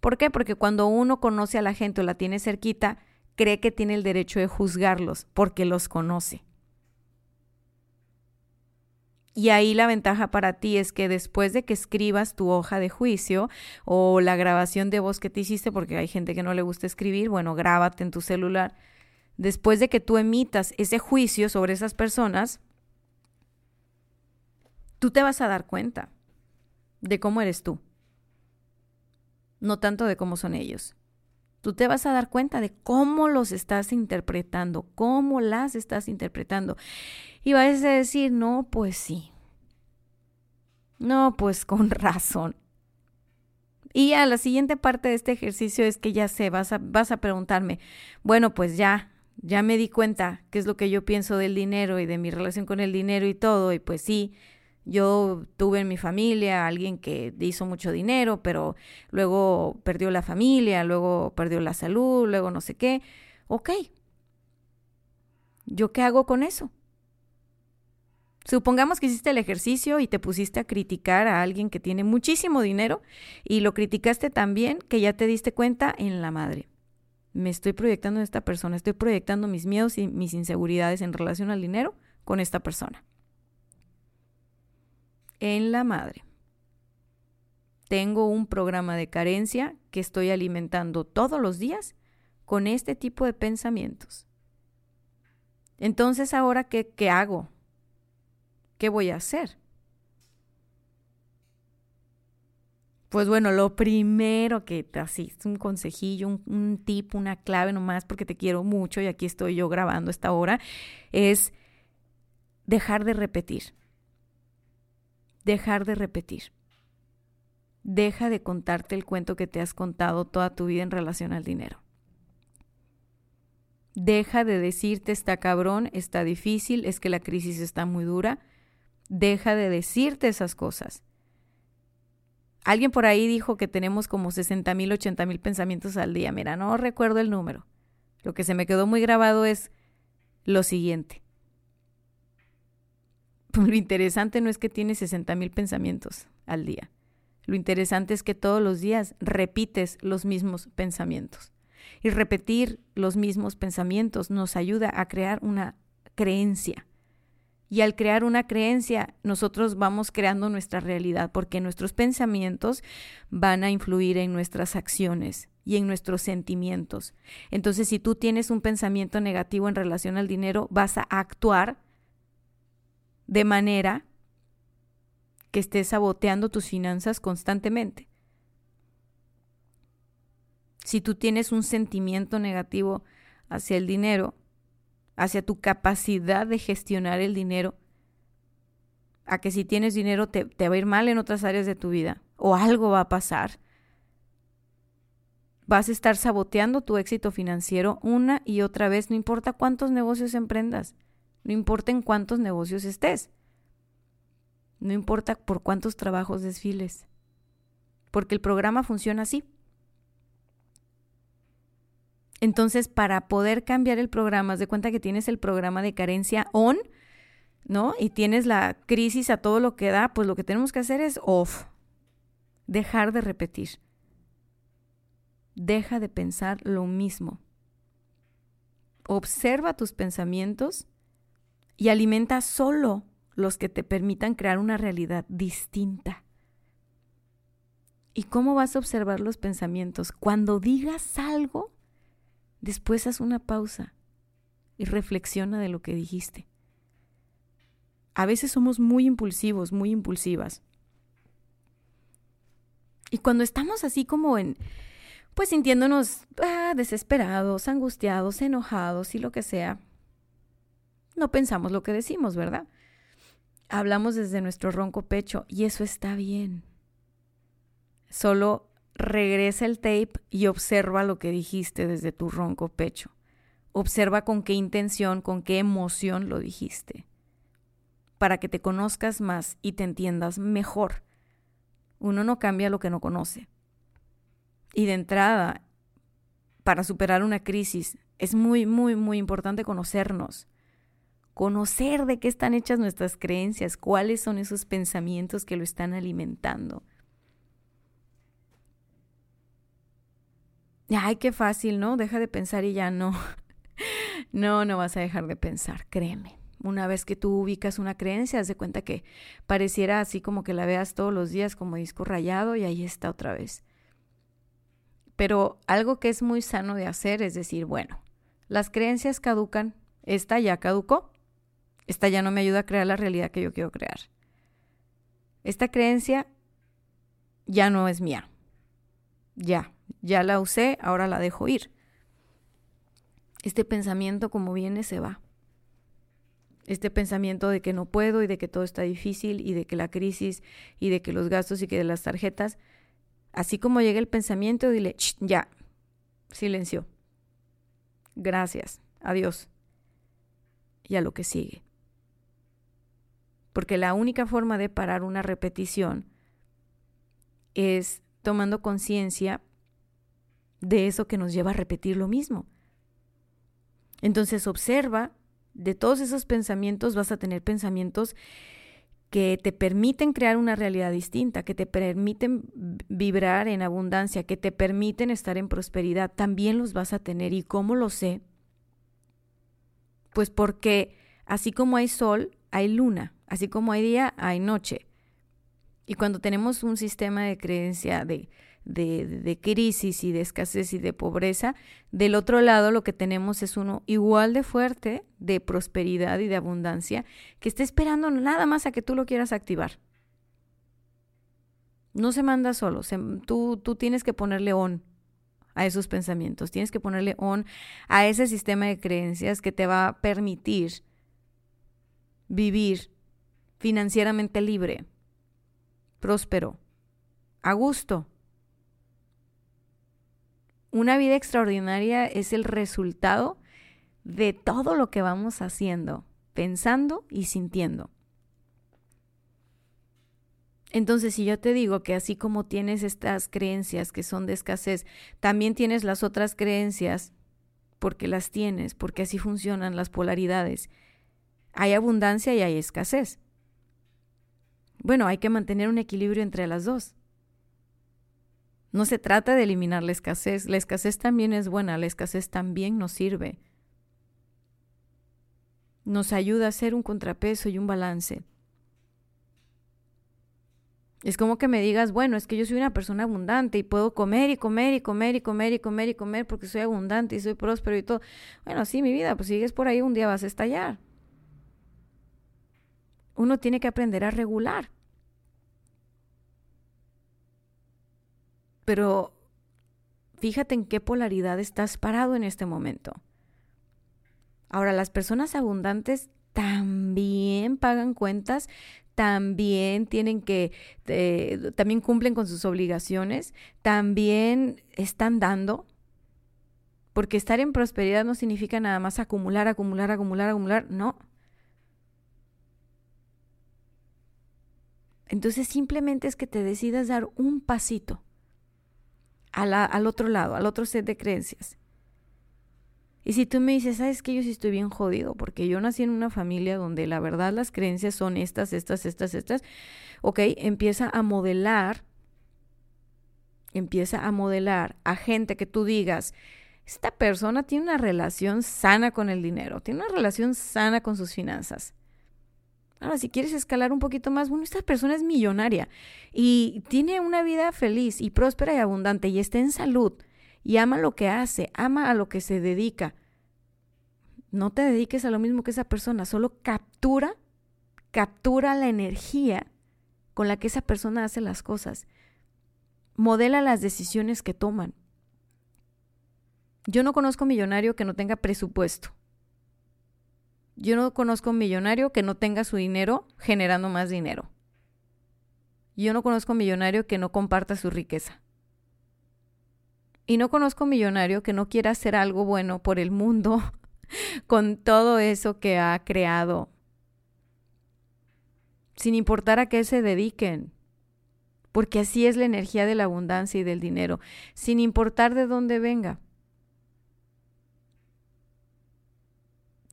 ¿Por qué? Porque cuando uno conoce a la gente o la tiene cerquita, cree que tiene el derecho de juzgarlos porque los conoce. Y ahí la ventaja para ti es que después de que escribas tu hoja de juicio o la grabación de voz que te hiciste, porque hay gente que no le gusta escribir, bueno, grábate en tu celular. Después de que tú emitas ese juicio sobre esas personas, tú te vas a dar cuenta de cómo eres tú, no tanto de cómo son ellos. Tú te vas a dar cuenta de cómo los estás interpretando, cómo las estás interpretando. Y vas a decir, no, pues sí. No, pues con <laughs> razón. Y a la siguiente parte de este ejercicio es que ya sé, vas a, vas a preguntarme, bueno, pues ya, ya me di cuenta qué es lo que yo pienso del dinero y de mi relación con el dinero y todo, y pues sí, yo tuve en mi familia alguien que hizo mucho dinero, pero luego perdió la familia, luego perdió la salud, luego no sé qué. Ok. ¿Yo qué hago con eso? Supongamos que hiciste el ejercicio y te pusiste a criticar a alguien que tiene muchísimo dinero y lo criticaste también que ya te diste cuenta en la madre. Me estoy proyectando en esta persona, estoy proyectando mis miedos y mis inseguridades en relación al dinero con esta persona. En la madre. Tengo un programa de carencia que estoy alimentando todos los días con este tipo de pensamientos. Entonces, ahora, ¿qué, qué hago? ¿Qué voy a hacer? Pues bueno, lo primero que así es un consejillo, un, un, tip, una clave nomás porque te quiero mucho y aquí estoy yo grabando esta hora, es dejar de repetir. Dejar de repetir. Deja de contarte el cuento que te has contado toda tu vida en relación al dinero. Deja de decirte está cabrón, está difícil, es que la crisis está muy dura. Deja de decirte esas cosas. Alguien por ahí dijo que tenemos como 60 mil, 80 mil pensamientos al día. Mira, no recuerdo el número. Lo que se me quedó muy grabado es lo siguiente. Lo interesante no es que tienes 60 mil pensamientos al día. Lo interesante es que todos los días repites los mismos pensamientos. Y repetir los mismos pensamientos nos ayuda a crear una creencia. Y al crear una creencia, nosotros vamos creando nuestra realidad porque nuestros pensamientos van a influir en nuestras acciones y en nuestros sentimientos. Entonces, si tú tienes un pensamiento negativo en relación al dinero, vas a actuar de manera que estés saboteando tus finanzas constantemente. Si tú tienes un sentimiento negativo hacia el dinero, hacia tu capacidad de gestionar el dinero, a que si tienes dinero te, va a ir mal en otras áreas de tu vida o algo va a pasar. Vas a estar saboteando tu éxito financiero una y otra vez, no importa cuántos negocios emprendas, no importa en cuántos negocios estés, no importa por cuántos trabajos desfiles, porque el programa funciona así. Entonces, para poder cambiar el programa, haz de cuenta que tienes el programa de carencia on, ¿no? Y tienes la crisis a todo lo que da, pues lo que tenemos que hacer es off. Dejar de repetir. Deja de pensar lo mismo. Observa tus pensamientos y alimenta solo los que te permitan crear una realidad distinta. ¿Y cómo vas a observar los pensamientos? Cuando digas algo, Después haz una pausa y reflexiona de lo que dijiste. A veces somos muy impulsivos, muy impulsivas. Y cuando estamos así como en, pues sintiéndonos ah, desesperados, angustiados, enojados y lo que sea, no pensamos lo que decimos, ¿verdad? Hablamos desde nuestro ronco pecho y eso está bien. Solo regresa el tape y observa lo que dijiste desde tu ronco pecho. Observa con qué intención, con qué emoción lo dijiste, para que te conozcas más y te entiendas mejor. Uno no cambia lo que no conoce. Y de entrada, para superar una crisis, es muy, muy, muy importante conocernos. Conocer de qué están hechas nuestras creencias, cuáles son esos pensamientos que lo están alimentando ay, qué fácil, ¿no? Deja de pensar y ya no. <laughs> no, no vas a dejar de pensar, créeme. Una vez que tú ubicas una creencia, haz de cuenta que pareciera así como que la veas todos los días como disco rayado y ahí está otra vez. Pero algo que es muy sano de hacer es decir, bueno, las creencias caducan, esta ya caducó, esta ya no me ayuda a crear la realidad que yo quiero crear. Esta creencia ya no es mía, ya, ya la usé, ahora la dejo ir. Este pensamiento como viene se va. Este pensamiento de que no puedo y de que todo está difícil y de que la crisis y de que los gastos y que las tarjetas, así como llega el pensamiento, dile, ya, silencio. Gracias, adiós. Y a lo que sigue. Porque la única forma de parar una repetición es tomando conciencia de eso que nos lleva a repetir lo mismo. Entonces observa, de todos esos pensamientos vas a tener pensamientos que te permiten crear una realidad distinta, que te permiten vibrar en abundancia, que te permiten estar en prosperidad, también los vas a tener. ¿Y cómo lo sé? Pues porque así como hay sol, hay luna, así como hay día, hay noche. Y cuando tenemos un sistema de creencia de de, crisis y de escasez y de pobreza, del otro lado lo que tenemos es uno igual de fuerte de prosperidad y de abundancia que está esperando nada más a que tú lo quieras activar. No se manda solo, tú, tú tienes que ponerle on a esos pensamientos, tienes que ponerle on a ese sistema de creencias que te va a permitir vivir financieramente libre, próspero, a gusto, una vida extraordinaria es el resultado de todo lo que vamos haciendo, pensando y sintiendo. Entonces, si yo te digo que así como tienes estas creencias que son de escasez, también tienes las otras creencias, porque las tienes, porque así funcionan las polaridades. Hay abundancia y hay escasez. Bueno, hay que mantener un equilibrio entre las dos. No se trata de eliminar la escasez. La escasez también es buena, la escasez también nos sirve. Nos ayuda a hacer un contrapeso y un balance. Es como que me digas, bueno, es que yo soy una persona abundante y puedo comer y comer y comer y comer y comer y comer porque soy abundante y soy próspero y todo. Bueno, sí, mi vida, pues sigues por ahí, un día vas a estallar. Uno tiene que aprender a regular. Pero fíjate en qué polaridad estás parado en este momento. Ahora, las personas abundantes también pagan cuentas, también tienen que, eh, también cumplen con sus obligaciones, también están dando, porque estar en prosperidad no significa nada más acumular, acumular, acumular, acumular, no. Entonces simplemente es que te decidas dar un pasito al otro lado, al otro set de creencias. Y si tú me dices, sabes que yo sí estoy bien jodido, porque yo nací en una familia donde la verdad las creencias son estas, estas, estas, estas, ok, empieza a modelar, empieza a modelar a gente que tú digas, esta persona tiene una relación sana con el dinero, tiene una relación sana con sus finanzas. Ahora, si quieres escalar un poquito más, bueno, esta persona es millonaria y tiene una vida feliz y próspera y abundante y está en salud y ama lo que hace, ama a lo que se dedica. No te dediques a lo mismo que esa persona, solo captura, captura la energía con la que esa persona hace las cosas. Modela las decisiones que toman. Yo no conozco millonario que no tenga presupuesto. Yo no conozco un millonario que no tenga su dinero generando más dinero. Yo no conozco un millonario que no comparta su riqueza. Y no conozco un millonario que no quiera hacer algo bueno por el mundo <laughs> con todo eso que ha creado. Sin importar a qué se dediquen. Porque así es la energía de la abundancia y del dinero. Sin importar de dónde venga.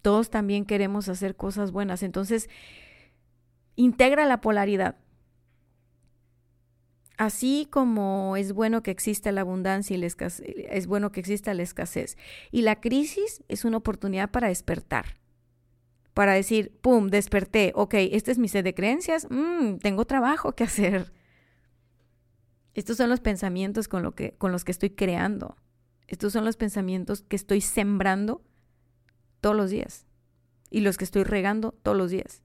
Todos también queremos hacer cosas buenas. Entonces, integra la polaridad. Así como es bueno que exista la abundancia y la escasez, es bueno que exista la escasez. Y la crisis es una oportunidad para despertar. Para decir, pum, desperté, ok, este es mi sed de creencias, mm, tengo trabajo que hacer. Estos son los pensamientos con los que estoy creando. Estos son los pensamientos que estoy sembrando todos los días. Y los que estoy regando todos los días.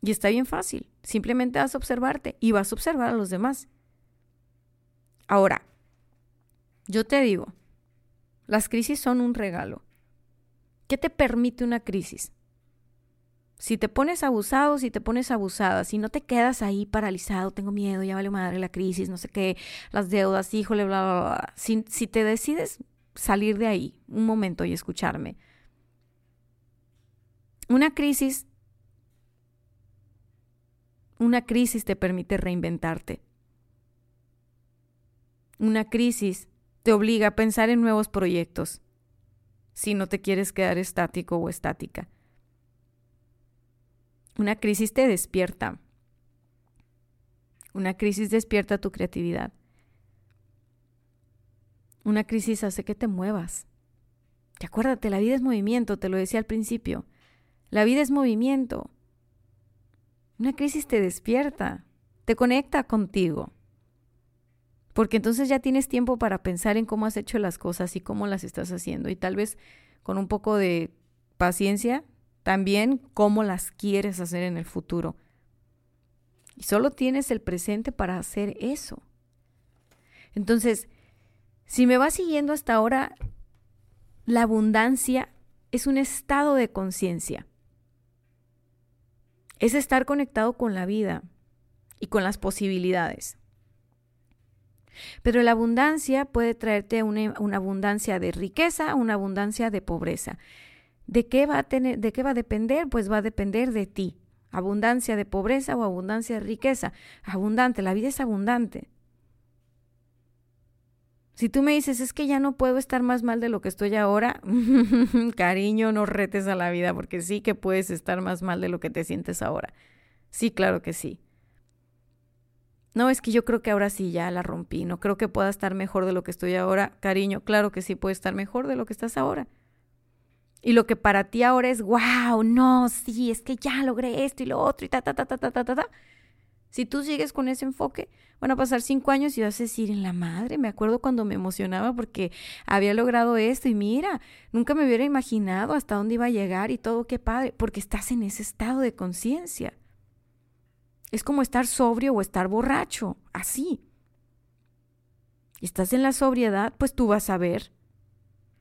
Y está bien fácil. Simplemente vas a observarte y vas a observar a los demás. Ahora, yo te digo, las crisis son un regalo. ¿Qué te permite una crisis? Si te pones abusado, si te pones abusada, si no te quedas ahí paralizado, tengo miedo, ya vale madre la crisis, no sé qué, las deudas, híjole, bla, bla, bla. Si, si te decides salir de ahí un momento y escucharme. Una crisis, una crisis te permite reinventarte. Una crisis te obliga a pensar en nuevos proyectos si no te quieres quedar estático o estática. Una crisis te despierta. Una crisis despierta tu creatividad. Una crisis hace que te muevas. Y acuérdate, la vida es movimiento, te lo decía al principio. La vida es movimiento. Una crisis te despierta, te conecta contigo. Porque entonces ya tienes tiempo para pensar en cómo has hecho las cosas y cómo las estás haciendo. Y tal vez con un poco de paciencia, también cómo las quieres hacer en el futuro. Y solo tienes el presente para hacer eso. Entonces, si me vas siguiendo hasta ahora, la abundancia es un estado de conciencia. Es estar conectado con la vida y con las posibilidades. Pero la abundancia puede traerte una, abundancia de riqueza, una abundancia de pobreza. ¿De qué, va a tener, ¿De qué va a depender? Pues va a depender de ti. Abundancia de pobreza o abundancia de riqueza. Abundante, la vida es abundante. Si tú me dices, es que ya no puedo estar más mal de lo que estoy ahora, <laughs> cariño, no retes a la vida, porque sí que puedes estar más mal de lo que te sientes ahora. Sí, claro que sí. No, es que yo creo que ahora sí ya la rompí, no creo que pueda estar mejor de lo que estoy ahora. Cariño, claro que sí puede estar mejor de lo que estás ahora. Y lo que para ti ahora es, wow, no, sí, es que ya logré esto y lo otro y ta, ta, ta, ta, ta, ta, ta. Si tú sigues con ese enfoque, van a pasar cinco años y vas a decir, en la madre, me acuerdo cuando me emocionaba porque había logrado esto y mira, nunca me hubiera imaginado hasta dónde iba a llegar y todo, qué padre, porque estás en ese estado de conciencia. Es como estar sobrio o estar borracho, así. Estás en la sobriedad, pues tú vas a ver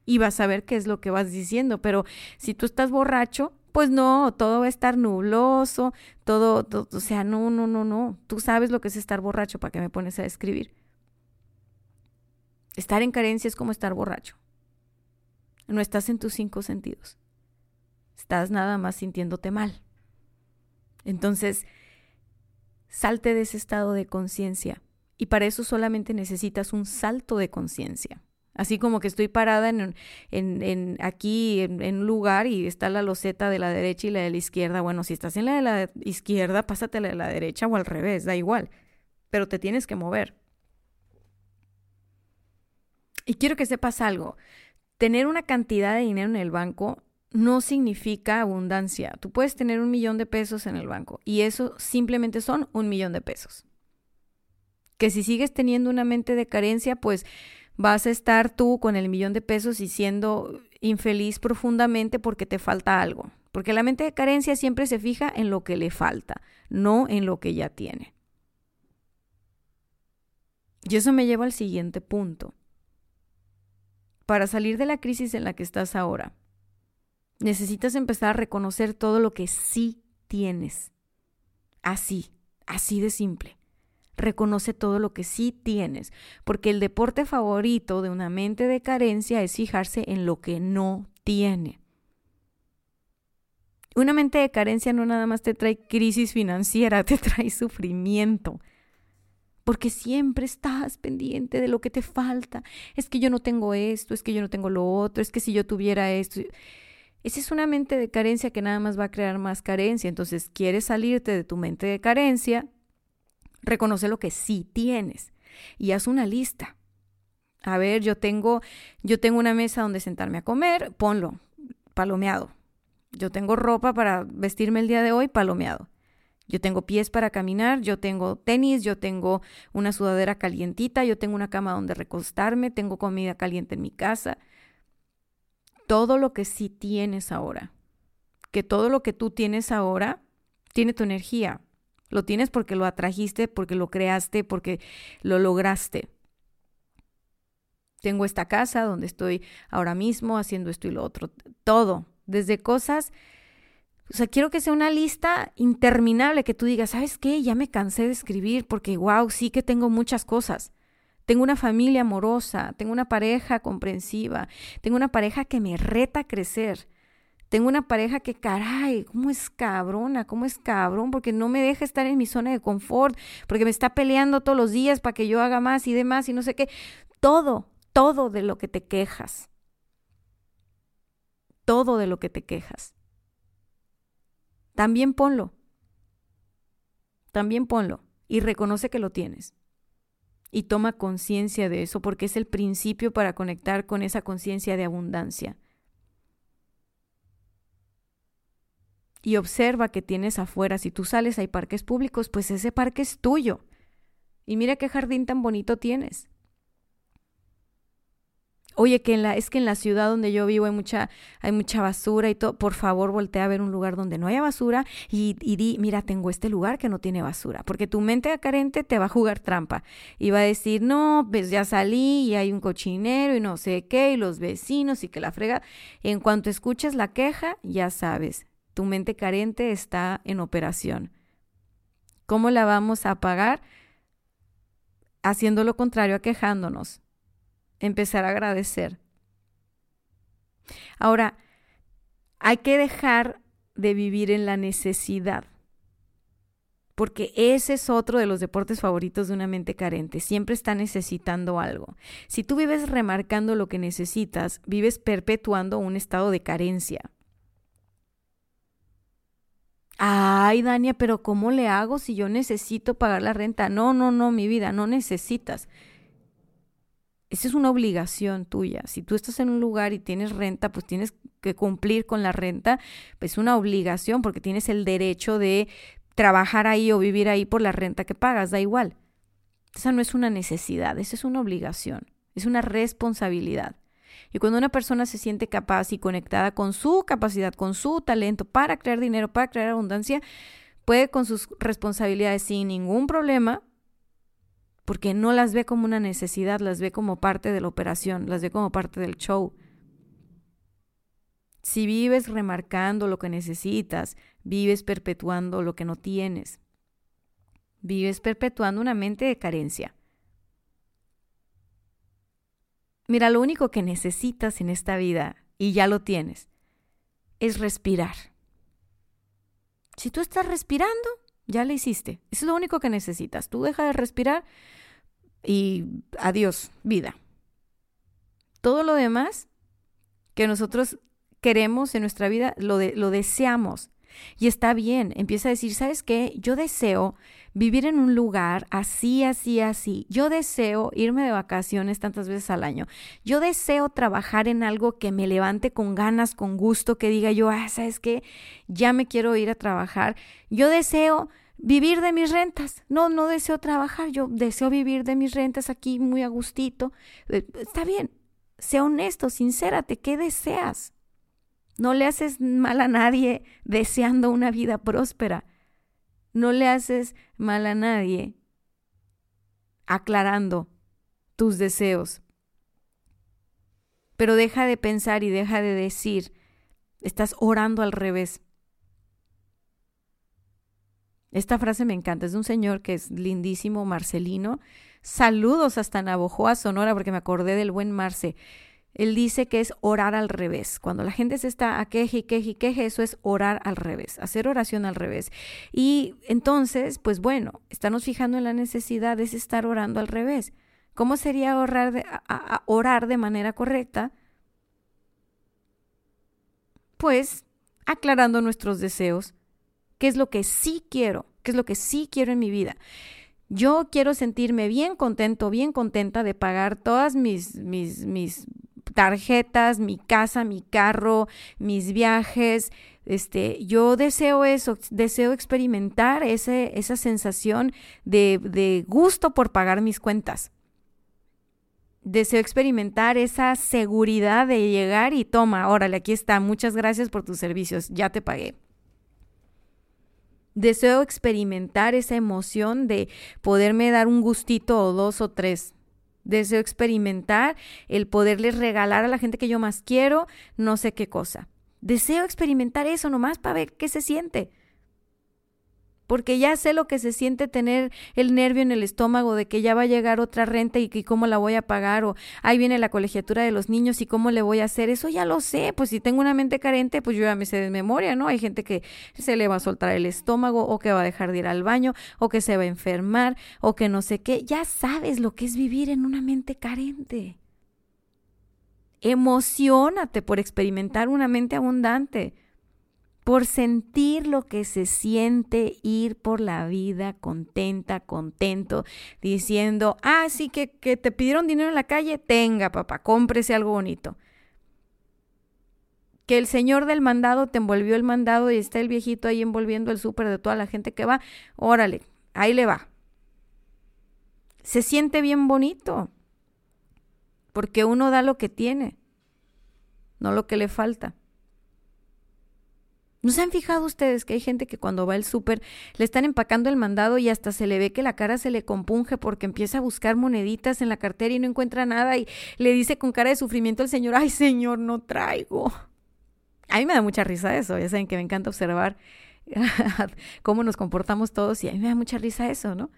y vas a ver qué es lo que vas diciendo, pero si tú estás borracho, pues no, todo va a estar nubloso, todo, o sea, no, no, no, no. Tú sabes lo que es estar borracho, ¿para qué me pones a escribir? Estar en carencia es como estar borracho. No estás en tus cinco sentidos. Estás nada más sintiéndote mal. Entonces, salte de ese estado de conciencia. Y para eso solamente necesitas un salto de conciencia. Así como que estoy parada en, en, aquí en, un lugar y está la loseta de la derecha y la de la izquierda. Bueno, si estás en la de la izquierda, pásate la de la derecha o al revés, da igual. Pero te tienes que mover. Y quiero que sepas algo. Tener una cantidad de dinero en el banco no significa abundancia. Tú puedes tener un millón de pesos en el banco y eso simplemente son un millón de pesos. Que si sigues teniendo una mente de carencia, pues vas a estar tú con el millón de pesos y siendo infeliz profundamente porque te falta algo. Porque la mente de carencia siempre se fija en lo que le falta, no en lo que ya tiene. Y eso me lleva al siguiente punto. Para salir de la crisis en la que estás ahora, necesitas empezar a reconocer todo lo que sí tienes. Así, así de simple reconoce todo lo que sí tienes, porque el deporte favorito de una mente de carencia es fijarse en lo que no tiene. Una mente de carencia no nada más te trae crisis financiera, <laughs> te trae sufrimiento. Porque siempre estás pendiente de lo que te falta. Es que yo no tengo esto, es que yo no tengo lo otro, es que si yo tuviera esto. Esa es una mente de carencia que nada más va a crear más carencia. Entonces, quieres salirte de tu mente de carencia, reconoce lo que sí tienes y haz una lista. A ver, yo tengo, yo tengo una mesa donde sentarme a comer, ponlo, palomeado. Yo tengo ropa para vestirme el día de hoy, palomeado. Yo tengo pies para caminar, yo tengo tenis, yo tengo una sudadera calientita, yo tengo una cama donde recostarme, tengo comida caliente en mi casa. Todo lo que sí tienes ahora, que todo lo que tú tienes ahora tiene tu energía, lo tienes porque lo atrajiste, porque lo creaste, porque lo lograste. Tengo esta casa donde estoy ahora mismo haciendo esto y lo otro. Todo, desde cosas... O sea, quiero que sea una lista interminable que tú digas, ¿sabes qué? Ya me cansé de escribir porque, wow, sí que tengo muchas cosas. Tengo una familia amorosa, tengo una pareja comprensiva, tengo una pareja que me reta a crecer, tengo una pareja que, caray, ¿cómo es cabrona? ¿Cómo es cabrón? Porque no me deja estar en mi zona de confort, porque me está peleando todos los días para que yo haga más y demás y no sé qué. Todo, todo de lo que te quejas. Todo de lo que te quejas. También ponlo. También ponlo y reconoce que lo tienes. Y toma conciencia de eso porque es el principio para conectar con esa conciencia de abundancia. Y observa que tienes afuera. Si tú sales, hay parques públicos, pues ese parque es tuyo. Y mira qué jardín tan bonito tienes. Oye, que en la, es que en la ciudad donde yo vivo hay mucha, hay mucha basura y todo. Por favor, voltea a ver un lugar donde no haya basura y, y di, mira, tengo este lugar que no tiene basura. Porque tu mente carente te va a jugar trampa. Y va a decir, no, pues ya salí y hay un cochinero y no sé qué, y los vecinos y que la frega. En cuanto escuches la queja, ya sabes, tu mente carente está en operación. ¿Cómo la vamos a pagar? Haciendo lo contrario a quejándonos empezar a agradecer. Ahora, hay que dejar de vivir en la necesidad, porque ese es otro de los deportes favoritos de una mente carente. Siempre está necesitando algo. Si tú vives remarcando lo que necesitas, vives perpetuando un estado de carencia. Ay, Dania, pero ¿cómo le hago si yo necesito pagar la renta? No, no, no, mi vida, no necesitas. Esa es una obligación tuya. Si tú estás en un lugar y tienes renta, pues tienes que cumplir con la renta. Pues es una obligación porque tienes el derecho de trabajar ahí o vivir ahí por la renta que pagas, da igual. Esa no es una necesidad, esa es una obligación, es una responsabilidad. Y cuando una persona se siente capaz y conectada con su capacidad, con su talento para crear dinero, para crear abundancia, puede con sus responsabilidades sin ningún problema porque no las ve como una necesidad, las ve como parte de la operación, las ve como parte del show. Si vives remarcando lo que necesitas, vives perpetuando lo que no tienes. Vives perpetuando una mente de carencia. Mira, lo único que necesitas en esta vida, y ya lo tienes, es respirar. Si tú estás respirando, ya lo hiciste. Eso es lo único que necesitas. Tú deja de respirar y adiós, vida. Todo lo demás que nosotros queremos en nuestra vida, lo, lo deseamos. Y está bien, empieza a decir, ¿sabes qué? Yo deseo vivir en un lugar así, así, así. Yo deseo irme de vacaciones tantas veces al año. Yo deseo trabajar en algo que me levante con ganas, con gusto, que diga yo, ah, ¿sabes qué? Ya me quiero ir a trabajar. Yo deseo vivir de mis rentas. No, no deseo trabajar, yo deseo vivir de mis rentas aquí muy a gustito. Eh, está bien, sea honesto, sincérate, ¿qué deseas? No le haces mal a nadie deseando una vida próspera. No le haces mal a nadie aclarando tus deseos. Pero deja de pensar y deja de decir, estás orando al revés. Esta frase me encanta, es de un señor que es lindísimo, Marcelino. Saludos hasta Navojoa, Sonora, porque me acordé del buen Marce. Él dice que es orar al revés. Cuando la gente se está a queje y queje y queje, eso es orar al revés, hacer oración al revés. Y entonces, pues bueno, estamos fijando en la necesidad de estar orando al revés. ¿Cómo sería orar de, orar de manera correcta? Pues aclarando nuestros deseos, qué es lo que sí quiero, qué es lo que sí quiero en mi vida. Yo quiero sentirme bien contento, bien contenta de pagar todas mis, mis, mis tarjetas, mi casa, mi carro, mis viajes. Este, yo deseo eso, deseo experimentar ese, esa sensación de, de gusto por pagar mis cuentas. Deseo experimentar esa seguridad de llegar y toma, órale, aquí está, muchas gracias por tus servicios, ya te pagué. Deseo experimentar esa emoción de poderme dar un gustito o dos o tres. Deseo experimentar el poderles regalar a la gente que yo más quiero no sé qué cosa. Deseo experimentar eso nomás para ver qué se siente porque ya sé lo que se siente tener el nervio en el estómago de que ya va a llegar otra renta y, cómo la voy a pagar, o ahí viene la colegiatura de los niños y cómo le voy a hacer, eso ya lo sé, pues si tengo una mente carente, pues yo ya me sé de memoria, ¿no? Hay gente que se le va a soltar el estómago, o que va a dejar de ir al baño, o que se va a enfermar, o que no sé qué, ya sabes lo que es vivir en una mente carente. Emocionate por experimentar una mente abundante por sentir lo que se siente ir por la vida contenta, contento, diciendo, ah, sí, que, te pidieron dinero en la calle, tenga, papá, cómprese algo bonito. Que el señor del mandado te envolvió el mandado y está el viejito ahí envolviendo el súper de toda la gente que va, órale, ahí le va. se siente bien bonito, porque uno da lo que tiene, no lo que le falta. ¿No se han fijado ustedes que hay gente que cuando va al súper le están empacando el mandado y hasta se le ve que la cara se le compunge porque empieza a buscar moneditas en la cartera y no encuentra nada y le dice con cara de sufrimiento al señor, ay señor, no traigo? A mí me da mucha risa eso, ya saben que me encanta observar <laughs> cómo nos comportamos todos y a mí me da mucha risa eso, ¿no?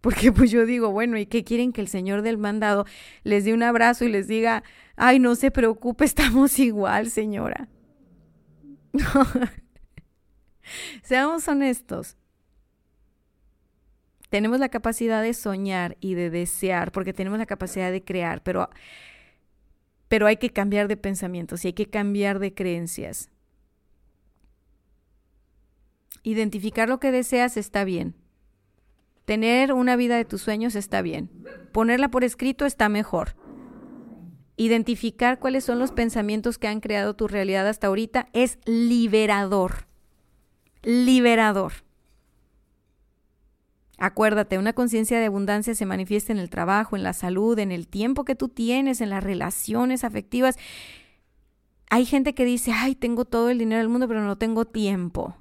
Porque pues yo digo, bueno, ¿y qué quieren que el señor del mandado les dé un abrazo y les diga, ay, no se preocupe, <laughs> estamos igual, señora? <laughs> Seamos honestos. Tenemos la capacidad de soñar y de desear, porque tenemos la capacidad de crear, pero, pero hay que cambiar de pensamientos y hay que cambiar de creencias. Identificar lo que deseas está bien. Tener una vida de tus sueños está bien. Ponerla por escrito está mejor. Identificar cuáles son los pensamientos que han creado tu realidad hasta ahorita es liberador. Liberador. Acuérdate, una conciencia de abundancia se manifiesta en el trabajo, en la salud, en el tiempo que tú tienes, en las relaciones afectivas. Hay gente que dice, ay, tengo todo el dinero del mundo, pero no tengo tiempo.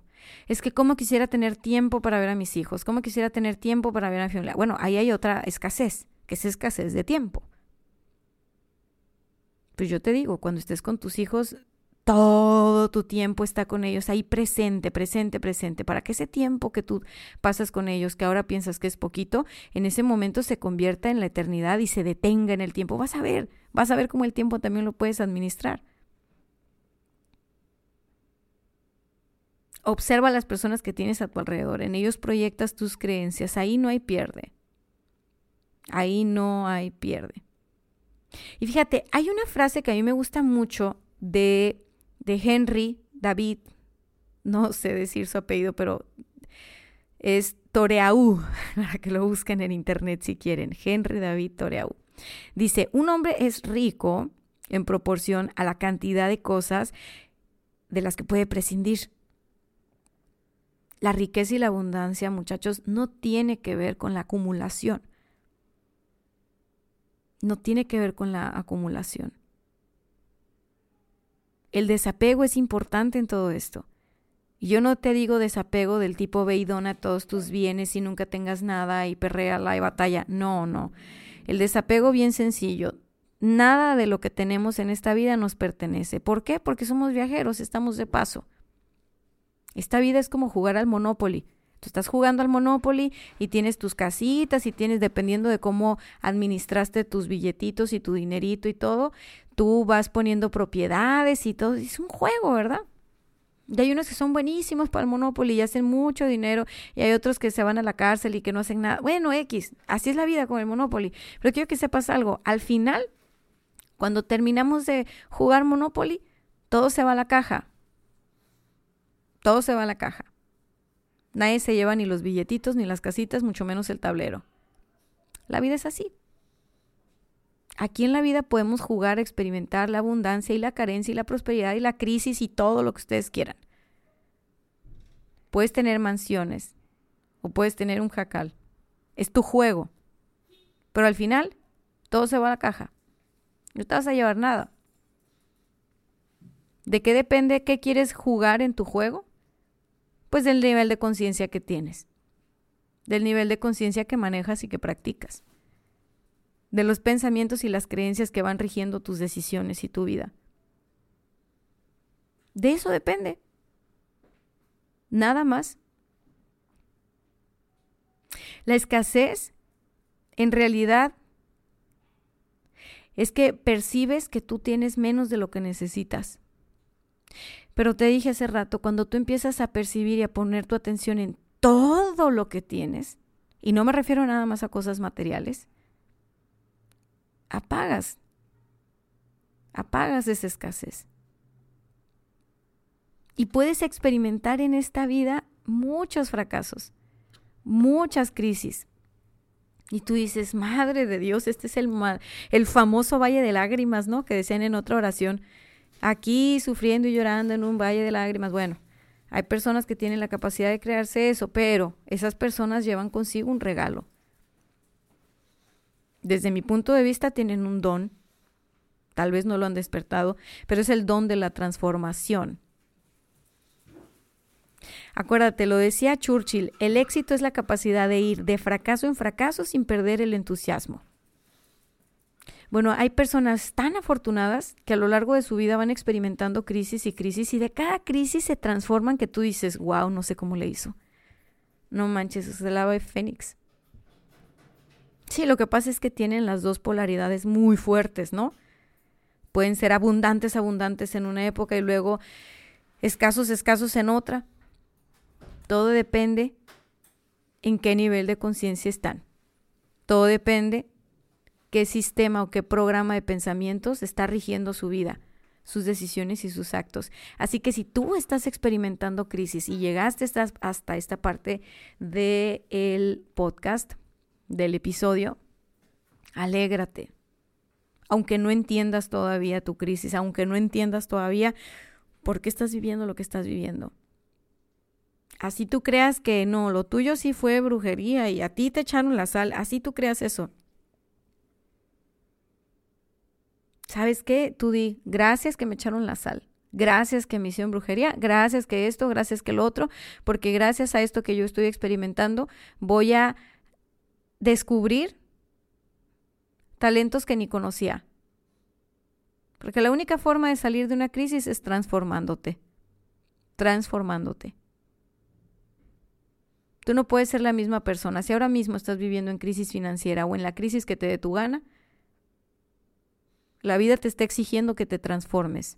Es que cómo quisiera tener tiempo para ver a mis hijos, cómo quisiera tener tiempo para ver a mi familia. Bueno, ahí hay otra escasez, que es escasez de tiempo. Pues yo te digo, cuando estés con tus hijos, todo tu tiempo está con ellos ahí presente, presente, presente, para que ese tiempo que tú pasas con ellos, que ahora piensas que es poquito, en ese momento se convierta en la eternidad y se detenga en el tiempo. Vas a ver, vas a ver cómo el tiempo también lo puedes administrar. Observa a las personas que tienes a tu alrededor, en ellos proyectas tus creencias, ahí no hay pierde. Ahí no hay pierde. Y fíjate, hay una frase que a mí me gusta mucho de, de Henry David, no sé decir su apellido, pero es Toreau, <laughs> para que lo busquen en internet si quieren, Henry David Toreau. Dice, un hombre es rico en proporción a la cantidad de cosas de las que puede prescindir. La riqueza y la abundancia, muchachos, no tiene que ver con la acumulación no tiene que ver con la acumulación. El desapego es importante en todo esto. Yo no te digo desapego del tipo ve y todos tus bienes y nunca tengas nada y perrea la batalla. No, no. El desapego bien sencillo. Nada de lo que tenemos en esta vida nos pertenece. ¿Por qué? Porque somos viajeros, estamos de paso. Esta vida es como jugar al Monopoly. Tú estás jugando al Monopoly y tienes tus casitas y tienes, dependiendo de cómo administraste tus billetitos y tu dinerito y todo, tú vas poniendo propiedades y todo. Es un juego, ¿verdad? Y hay unos que son buenísimos para el Monopoly y hacen mucho dinero y hay otros que se van a la cárcel y que no hacen nada. Bueno, X, así es la vida con el Monopoly. Pero quiero que sepas algo. Al final, cuando terminamos de jugar Monopoly, todo se va a la caja. Todo se va a la caja. Nadie se lleva ni los billetitos, ni las casitas, mucho menos el tablero. La vida es así. Aquí en la vida podemos jugar, experimentar la abundancia y la carencia y la prosperidad y la crisis y todo lo que ustedes quieran. Puedes tener mansiones o puedes tener un jacal. Es tu juego. Pero al final, todo se va a la caja. No te vas a llevar nada. ¿De qué depende qué quieres jugar en tu juego? Pues del nivel de conciencia que tienes, del nivel de conciencia que manejas y que practicas, de los pensamientos y las creencias que van rigiendo tus decisiones y tu vida. De eso depende. Nada más. La escasez, en realidad, es que percibes que tú tienes menos de lo que necesitas. Pero te dije hace rato, cuando tú empiezas a percibir y a poner tu atención en todo lo que tienes, y no me refiero nada más a cosas materiales, apagas, apagas esa escasez. Y puedes experimentar en esta vida muchos fracasos, muchas crisis. Y tú dices, Madre de Dios, este es el, el famoso valle de lágrimas, ¿no? Que decían en otra oración aquí sufriendo y llorando en un valle de lágrimas. Bueno, hay personas que tienen la capacidad de crearse eso, pero esas personas llevan consigo un regalo. Desde mi punto de vista tienen un don, tal vez no lo han despertado, pero es el don de la transformación. Acuérdate, lo decía Churchill, el éxito es la capacidad de ir de fracaso en fracaso sin perder el entusiasmo. Bueno, hay personas tan afortunadas que a lo largo de su vida van experimentando crisis y crisis y de cada crisis se transforman que tú dices, wow, no sé cómo le hizo. No manches, es el ave fénix. Sí, lo que pasa es que tienen las dos polaridades muy fuertes, ¿no? Pueden ser abundantes, abundantes en una época y luego escasos, escasos en otra. Todo depende en qué nivel de conciencia están. Todo depende qué sistema o qué programa de pensamientos está rigiendo su vida, sus decisiones y sus actos. Así que si tú estás experimentando crisis y llegaste hasta esta parte del podcast, del episodio, alégrate. Aunque no entiendas todavía tu crisis, aunque no entiendas todavía por qué estás viviendo lo que estás viviendo. Así tú creas que no, lo tuyo sí fue brujería y a ti te echaron la sal, así tú creas eso. ¿Sabes qué? Tú di, gracias que me echaron la sal. Gracias que me hicieron brujería, gracias que esto, gracias que lo otro, porque gracias a esto que yo estoy experimentando voy a descubrir talentos que ni conocía. Porque la única forma de salir de una crisis es transformándote, transformándote. Tú no puedes ser la misma persona. Si ahora mismo estás viviendo en crisis financiera o en la crisis que te dé tu gana, la vida te está exigiendo que te transformes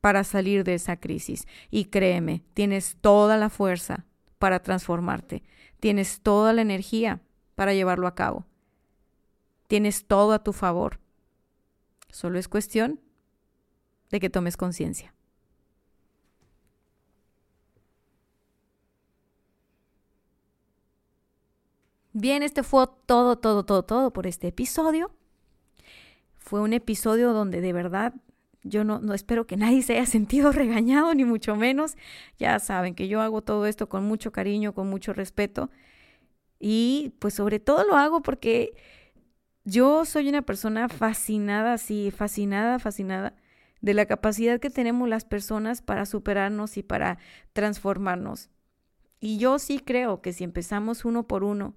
para salir de esa crisis. Y créeme, tienes toda la fuerza para transformarte. Tienes toda la energía para llevarlo a cabo. Tienes todo a tu favor. Solo es cuestión de que tomes conciencia. Bien, este fue todo, todo, todo, todo por este episodio. Fue un episodio donde de verdad yo no, no, espero que nadie se haya sentido <laughs> regañado, ni mucho menos. Ya saben que yo hago todo esto con mucho cariño, con mucho respeto. Y pues sobre todo lo hago porque yo soy una persona fascinada, sí, fascinada, fascinada de la capacidad que tenemos las personas para superarnos y para transformarnos. Y yo sí creo que si empezamos uno por uno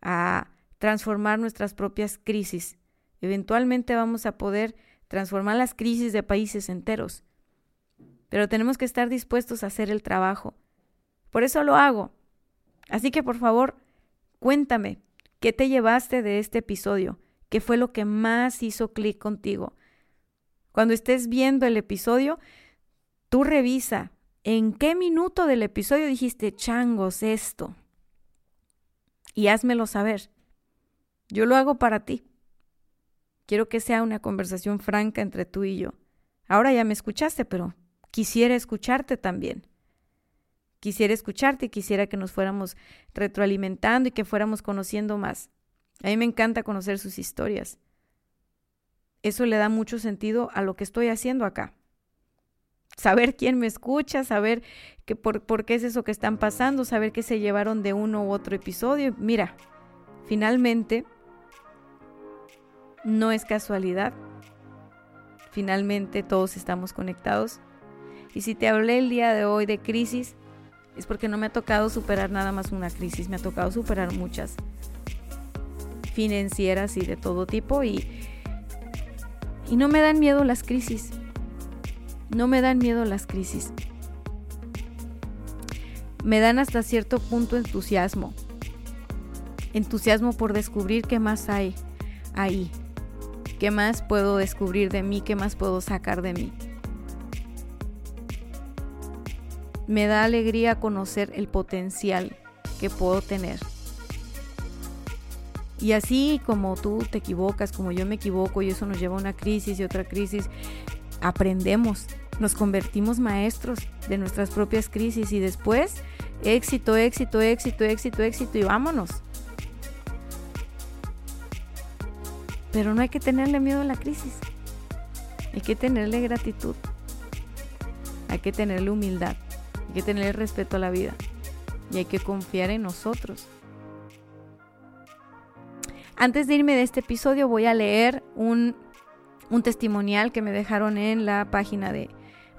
a transformar nuestras propias crisis, Eventualmente vamos a poder transformar las crisis de países enteros. Pero tenemos que estar dispuestos a hacer el trabajo. Por eso lo hago. Así que por favor, cuéntame, ¿qué te llevaste de este episodio? ¿Qué fue lo que más hizo clic contigo? Cuando estés viendo el episodio, tú revisa en qué minuto del episodio dijiste, changos, esto. Y házmelo saber. Yo lo hago para ti. Quiero que sea una conversación franca entre tú y yo. Ahora ya me escuchaste, pero quisiera escucharte también. Quisiera escucharte y quisiera que nos fuéramos retroalimentando y que fuéramos conociendo más. A mí me encanta conocer sus historias. Eso le da mucho sentido a lo que estoy haciendo acá. Saber quién me escucha, saber que por, por qué es eso que están pasando, saber qué se llevaron de uno u otro episodio. Mira, finalmente no es casualidad. Finalmente todos estamos conectados. Y si te hablé el día de hoy de crisis, es porque no me ha tocado superar nada más una crisis, me ha tocado superar muchas financieras y de todo tipo y, y no me dan miedo las crisis. No me dan miedo las crisis. Me dan hasta cierto punto entusiasmo. Entusiasmo por descubrir qué más hay ahí, ¿Qué más puedo descubrir de mí? ¿Qué más puedo sacar de mí? Me da alegría conocer el potencial que puedo tener. Y así como tú te equivocas, como yo me equivoco y eso nos lleva a una crisis y otra crisis, aprendemos, nos convertimos maestros de nuestras propias crisis y después éxito, éxito, éxito, éxito, éxito y vámonos. Pero no hay que tenerle miedo a la crisis. Hay que tenerle gratitud. Hay que tenerle humildad. Hay que tenerle respeto a la vida. Y hay que confiar en nosotros. Antes de irme de este episodio voy a leer un, un testimonial que me dejaron en la página de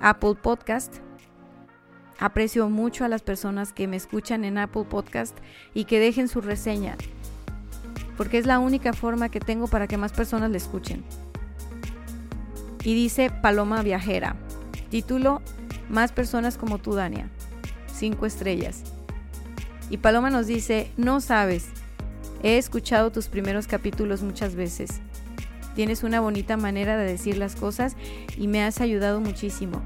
Apple Podcast. Aprecio mucho a las personas que me escuchan en Apple Podcast y que dejen su reseña, porque es la única forma que tengo para que más personas le escuchen. Y dice Paloma Viajera, título Más personas como tú, Dania. Cinco estrellas. Y Paloma nos dice, no sabes, he escuchado tus primeros capítulos muchas veces. Tienes una bonita manera de decir las cosas y me has ayudado muchísimo.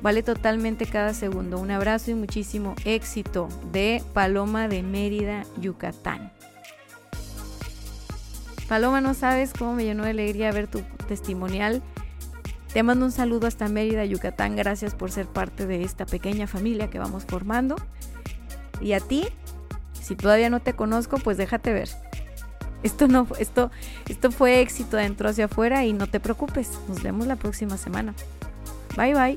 Vale totalmente cada segundo. Un abrazo y muchísimo éxito de Paloma de Mérida, Yucatán. Paloma, no sabes cómo me llenó de alegría ver tu testimonial. Te mando un saludo hasta Mérida, Yucatán. Gracias por ser parte de esta pequeña familia que vamos formando. Y a ti, si todavía no te conozco, pues déjate ver. Esto no, esto, esto fue éxito dentro hacia afuera y no te preocupes. Nos vemos la próxima semana. Bye bye.